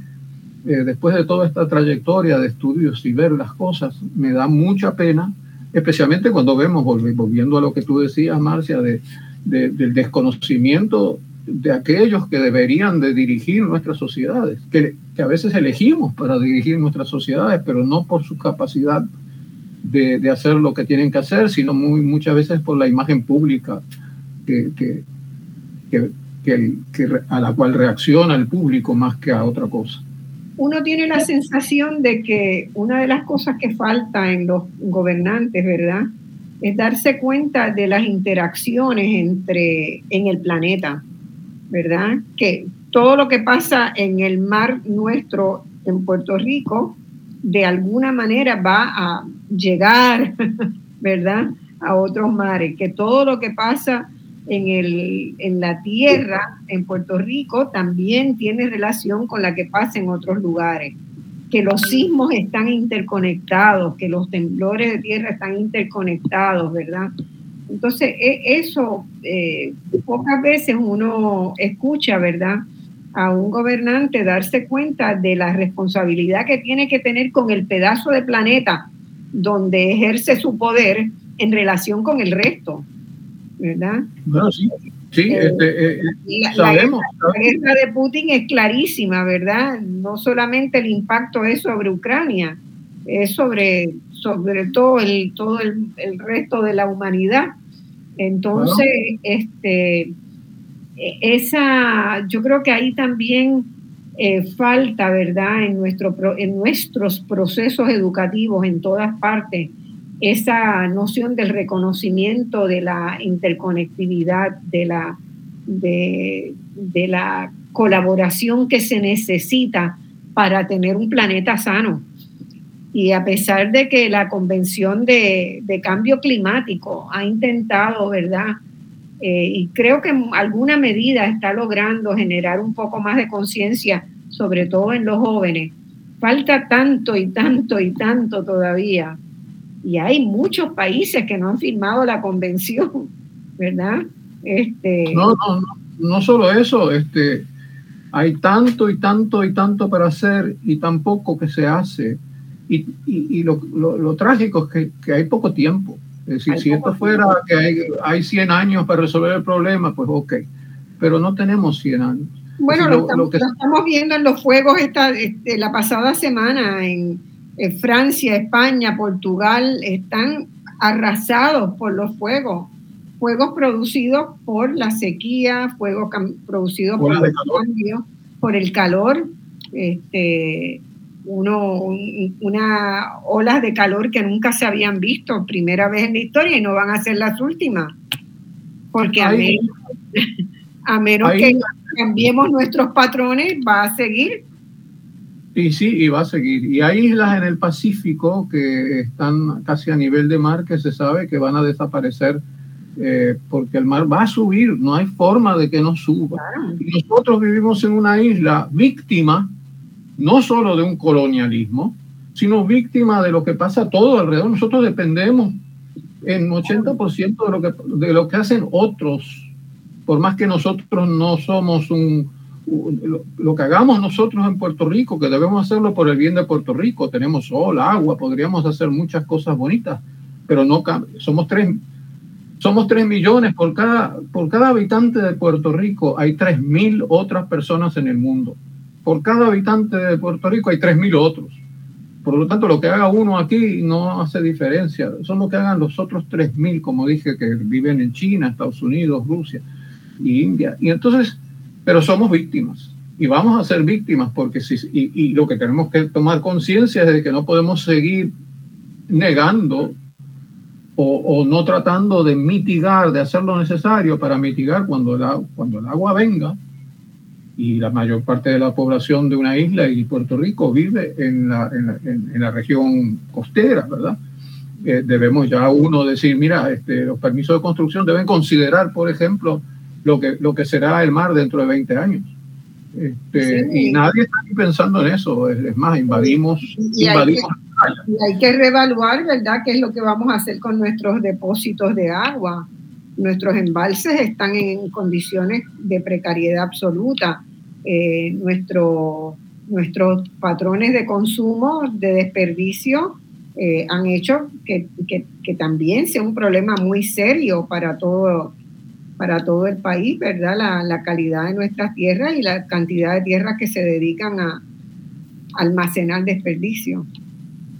eh, después de toda esta trayectoria de estudios y ver las cosas, me da mucha pena, especialmente cuando vemos, volviendo a lo que tú decías, Marcia, de, del desconocimiento de aquellos que deberían de dirigir nuestras sociedades, que, a veces elegimos para dirigir nuestras sociedades, pero no por su capacidad de, hacer lo que tienen que hacer, sino muchas veces por la imagen pública a la cual reacciona el público más que a otra cosa uno tiene la sensación de que una de las cosas que falta en los gobernantes, ¿verdad? Es darse cuenta de las interacciones entre en el planeta, ¿verdad? Que todo lo que pasa en el mar nuestro en Puerto Rico de alguna manera va a llegar, ¿verdad? A otros mares, que todo lo que pasa en, el, en la tierra, en Puerto Rico, también tiene relación con la que pasa en otros lugares. Que los sismos están interconectados, que los temblores de tierra están interconectados, ¿verdad? Entonces, e, eso eh, pocas veces uno escucha, ¿verdad? A un gobernante darse cuenta de la responsabilidad que tiene que tener con el pedazo de planeta donde ejerce su poder en relación con el resto. ¿Verdad? Bueno, sí, sí, eh, este, eh, la, sabemos, la, guerra de Putin es clarísima, ¿verdad? No solamente el impacto es sobre Ucrania, es sobre, sobre todo, el, todo el, el resto de la humanidad. Entonces, este, e, esa, yo creo que ahí también eh, falta, ¿verdad? En, nuestro, en nuestros procesos educativos en todas partes, esa noción del reconocimiento de la interconectividad, de la, de, la colaboración que se necesita para tener un planeta sano. Y a pesar de que la Convención de, Cambio Climático ha intentado, ¿verdad? Eh, y creo que en alguna medida está logrando generar un poco más de conciencia, sobre todo en los jóvenes. Falta tanto y tanto y tanto todavía y hay muchos países que no han firmado la convención, ¿verdad? Este... No, no, no, no solo eso, este, hay tanto y tanto y tanto para hacer y tan poco que se hace. Y, y, lo, lo, trágico es que, que, hay poco tiempo. Es decir, si esto fuera que hay, hay 100 años para resolver el problema, pues ok, pero no tenemos 100 años. Bueno, lo, estamos, lo, estamos, viendo en los fuegos esta, este, la pasada semana en, eh, Francia, España, Portugal están arrasados por los fuegos. Fuegos producidos por la sequía, fuegos producidos por, el cambio, por el calor, este, uno, una olas de calor que nunca se habían visto, primera vez en la historia y no van a ser las últimas. Porque a menos, a menos que cambiemos nuestros patrones, va a seguir y sí, y va a seguir. Y hay islas en el Pacífico que están casi a nivel de mar que se sabe que van a desaparecer eh, porque el mar va a subir, no hay forma de que no suba. Y nosotros vivimos en una isla víctima, no solo de un colonialismo, sino víctima de lo que pasa todo alrededor. Nosotros dependemos en 80% de lo, que, de lo que hacen otros, por más que nosotros no somos un, lo, que hagamos nosotros en Puerto Rico, que debemos hacerlo por el bien de Puerto Rico, tenemos sol, agua, podríamos hacer muchas cosas bonitas, pero no somos tres, somos tres millones por cada, por cada habitante de Puerto Rico, hay tres mil otras personas en el mundo. Por cada habitante de Puerto Rico hay tres mil otros. Por lo tanto, lo que haga uno aquí no hace diferencia. Son lo que hagan los otros 3.000, como dije, que viven en China, Estados Unidos, Rusia y India. Y entonces, pero somos víctimas. Y vamos a ser víctimas porque si, y, y lo que tenemos que tomar conciencia es de que no podemos seguir negando o, no tratando de mitigar, de hacer lo necesario para mitigar cuando, la, cuando el agua venga y la mayor parte de la población de una isla y Puerto Rico vive en la, en la, región costera, ¿verdad? Eh, debemos ya uno decir, mira, este, los permisos de construcción deben considerar, por ejemplo, lo que, lo que será el mar dentro de 20 años. Este, Y nadie está pensando en eso, es, más, invadimos, invadimos y hay que reevaluar, ¿verdad?, qué es lo que vamos a hacer con nuestros depósitos de agua. Nuestros embalses están en condiciones de precariedad absoluta. Eh, nuestros patrones de consumo, de desperdicio, eh, han hecho que, que, también sea un problema muy serio para todo, para todo el país, ¿verdad? La, calidad de nuestras tierras y la cantidad de tierras que se dedican a almacenar desperdicio.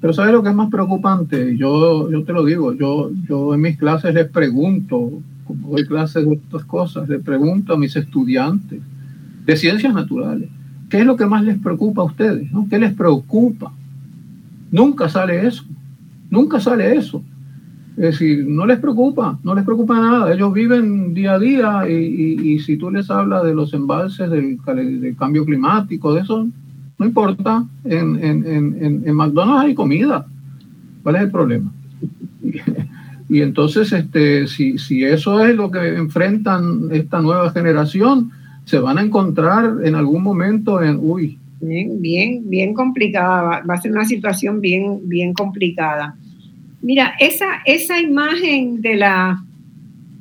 Pero ¿sabes lo que es más preocupante? Yo, yo te lo digo, yo, yo en mis clases les pregunto, como doy clases de estas cosas, les pregunto a mis estudiantes de ciencias naturales, ¿qué es lo que más les preocupa a ustedes? ¿Qué les preocupa? Nunca sale eso, nunca sale eso. Es decir, no les preocupa, no les preocupa nada. Ellos viven día a día y, si tú les hablas de los embalses, del, del, cambio climático, de eso, no importa, en, McDonald's hay comida. ¿Cuál es el problema? Y, entonces, este, si, si eso es lo que enfrentan esta nueva generación, se van a encontrar en algún momento en, uy. Bien, bien, bien complicada, va, a ser una situación bien, bien complicada. Mira, esa, esa imagen de la,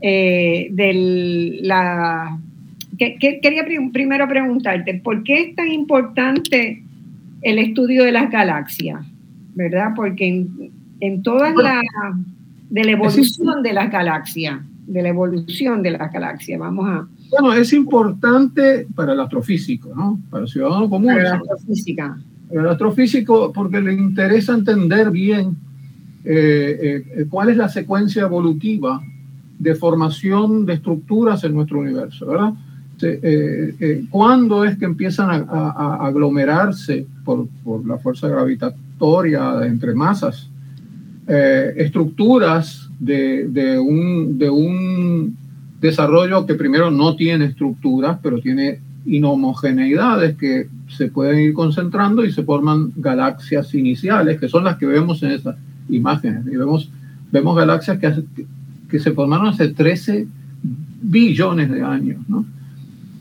eh, de la quería primero preguntarte, ¿por qué es tan importante el estudio de las galaxias? ¿Verdad? Porque en, toda la de la evolución de las galaxias, de la evolución de las galaxias, vamos a... Bueno, es importante para el astrofísico, ¿no? Para el ciudadano común. Para el astrofísica. Para el astrofísico, porque le interesa entender bien eh, eh, cuál es la secuencia evolutiva de formación de estructuras en nuestro universo, ¿verdad? Eh, eh, ¿cuándo es que empiezan a, aglomerarse por, la fuerza gravitatoria entre masas? Eh, estructuras de, un, de un desarrollo que primero no tiene estructuras, pero tiene inhomogeneidades que se pueden ir concentrando y se forman galaxias iniciales, que son las que vemos en esas imágenes. Y vemos, vemos galaxias que, que se formaron hace 13 billones de años. ¿no?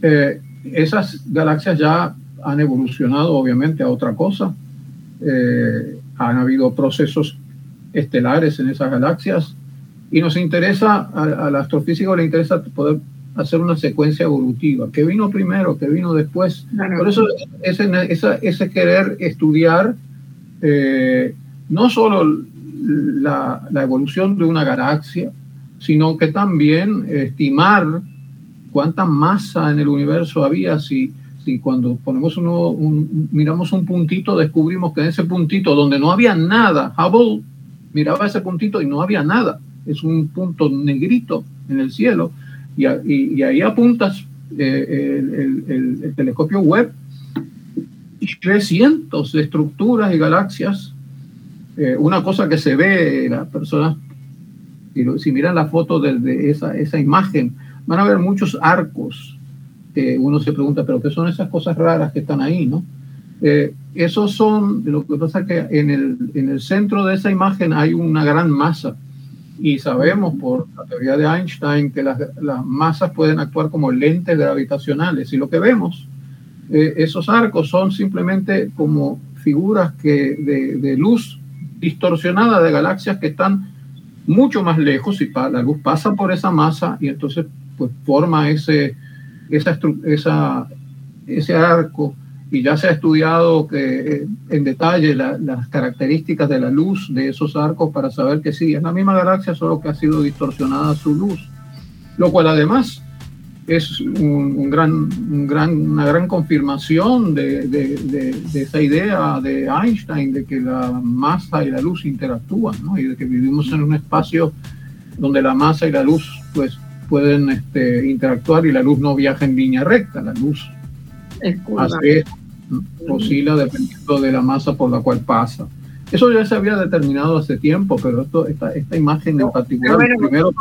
Eh, esas galaxias ya han evolucionado obviamente a otra cosa. Eh, han habido procesos estelares en esas galaxias y nos interesa, al, astrofísico le interesa poder hacer una secuencia evolutiva. ¿Qué vino primero? ¿Qué vino después? Por eso ese, ese querer estudiar eh, no solo la, evolución de una galaxia, sino que también estimar cuánta masa en el universo había. Si, si cuando ponemos uno, miramos un puntito descubrimos que en ese puntito donde no había nada, Hubble miraba ese puntito y no había nada, es un punto negrito en el cielo. Y, y, ahí apuntas eh, el, telescopio web y ves cientos de estructuras y galaxias. Eh, una cosa que se ve, las personas, si, miran la foto de, esa, esa imagen, van a haber muchos arcos. uno se pregunta, ¿pero qué son esas cosas raras que están ahí? ¿no? Eh, esos son, lo que pasa es que en el, en el centro de esa imagen hay una gran masa y sabemos por la teoría de Einstein que las, las masas pueden actuar como lentes gravitacionales y lo que vemos, eh, esos arcos son simplemente como figuras que, de, luz distorsionada de galaxias que están mucho más lejos y la luz pasa por esa masa y entonces pues forma ese, esa, esa, ese arco y ya se ha estudiado que, eh, en detalle las características de la luz de esos arcos para saber que sí, es la misma galaxia, solo que ha sido distorsionada su luz. Lo cual además es un, gran, gran, una gran confirmación de, de, esa idea de Einstein de que la masa y la luz interactúan, ¿no? y de que vivimos en un espacio donde la masa y la luz pues, pueden este, interactuar y la luz no viaja en línea recta, la luz hace, oscila dependiendo de la masa por la cual pasa. Eso ya se había determinado hace tiempo, pero esto, esta, esta imagen en particular, primero,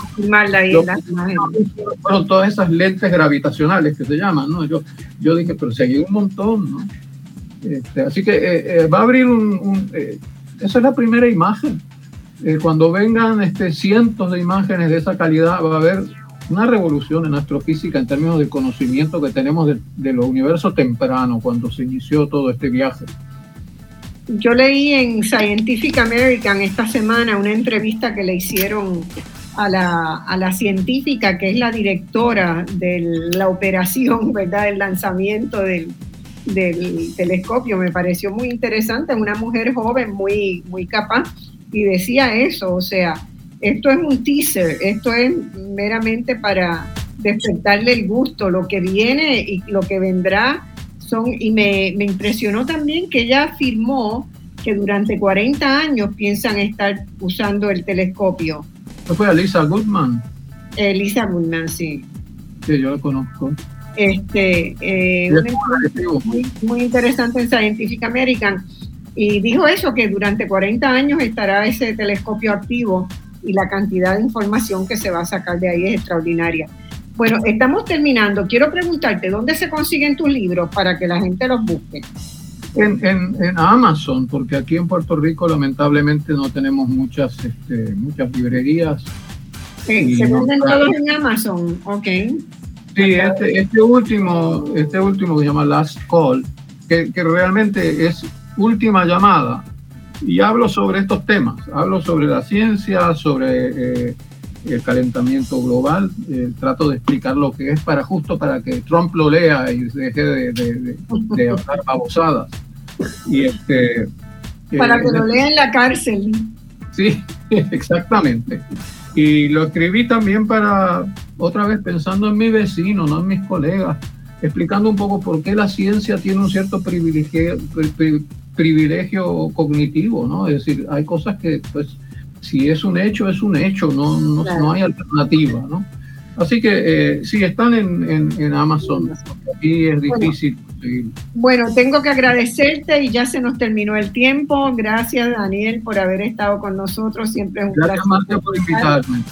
fueron todas esas lentes gravitacionales que se llaman, ¿no? Yo, yo dije, pero si hay un montón, ¿no? Este, así que eh, eh, va a abrir un... Eh, esa es la primera imagen. cuando vengan este, cientos de imágenes de esa calidad, va a haber una revolución en astrofísica en términos del conocimiento que tenemos de, de los universos temprano, cuando se inició todo este viaje. Yo leí en Scientific American esta semana una entrevista que le hicieron a la, a la científica que es la directora de la operación, ¿verdad? Del lanzamiento del, del telescopio. Me pareció muy interesante, una mujer joven muy, muy capaz y decía eso, o sea, esto es un teaser, esto es meramente para despertarle el gusto, lo que viene y lo que vendrá y me, impresionó también que ella afirmó que durante 40 años piensan estar usando el telescopio. ¿No fue Lisa Goodman? Elisa Goodman, sí. Sí, yo la conozco. Este, eh, muy, muy interesante en Scientific American. Y dijo eso, que durante 40 años estará ese telescopio activo y la cantidad de información que se va a sacar de ahí es extraordinaria. Bueno, estamos terminando. Quiero preguntarte, ¿dónde se consiguen tus libros para que la gente los busque? En, en, Amazon, porque aquí en Puerto Rico lamentablemente no tenemos muchas, este, muchas librerías. Sí, se venden todos en Amazon, ok. Sí, este, este, último, este último se llama Last Call, que, que realmente es última llamada. Y hablo sobre estos temas, hablo sobre la ciencia, sobre... Eh, el calentamiento global. Eh, trato de explicar lo que es para justo para que Trump lo lea y deje de, hablar babosadas. Y este, para que lo eh, lea en la cárcel. Sí, exactamente. Y lo escribí también para, otra vez pensando en mi vecino, no en mis colegas, explicando un poco por qué la ciencia tiene un cierto privilegio, privilegio cognitivo, ¿no? Es decir, hay cosas que pues si es un hecho, es un hecho, no, no, hay alternativa, ¿no? Así que eh, sí, están en, en, Amazon, y es difícil bueno, Bueno, tengo que agradecerte y ya se nos terminó el tiempo. Gracias, Daniel, por haber estado con nosotros. Siempre es un Gracias, Marta, por invitarme.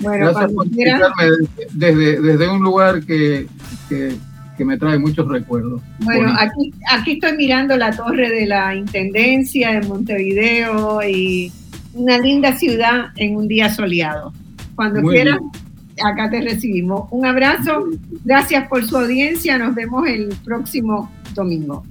Bueno, Gracias por invitarme desde, desde un lugar que, que, que, me trae muchos recuerdos. Bueno, aquí, aquí estoy mirando la torre de la Intendencia de Montevideo y una linda ciudad en un día soleado. Cuando quieras, acá te recibimos. Un abrazo, gracias por su audiencia, nos vemos el próximo domingo.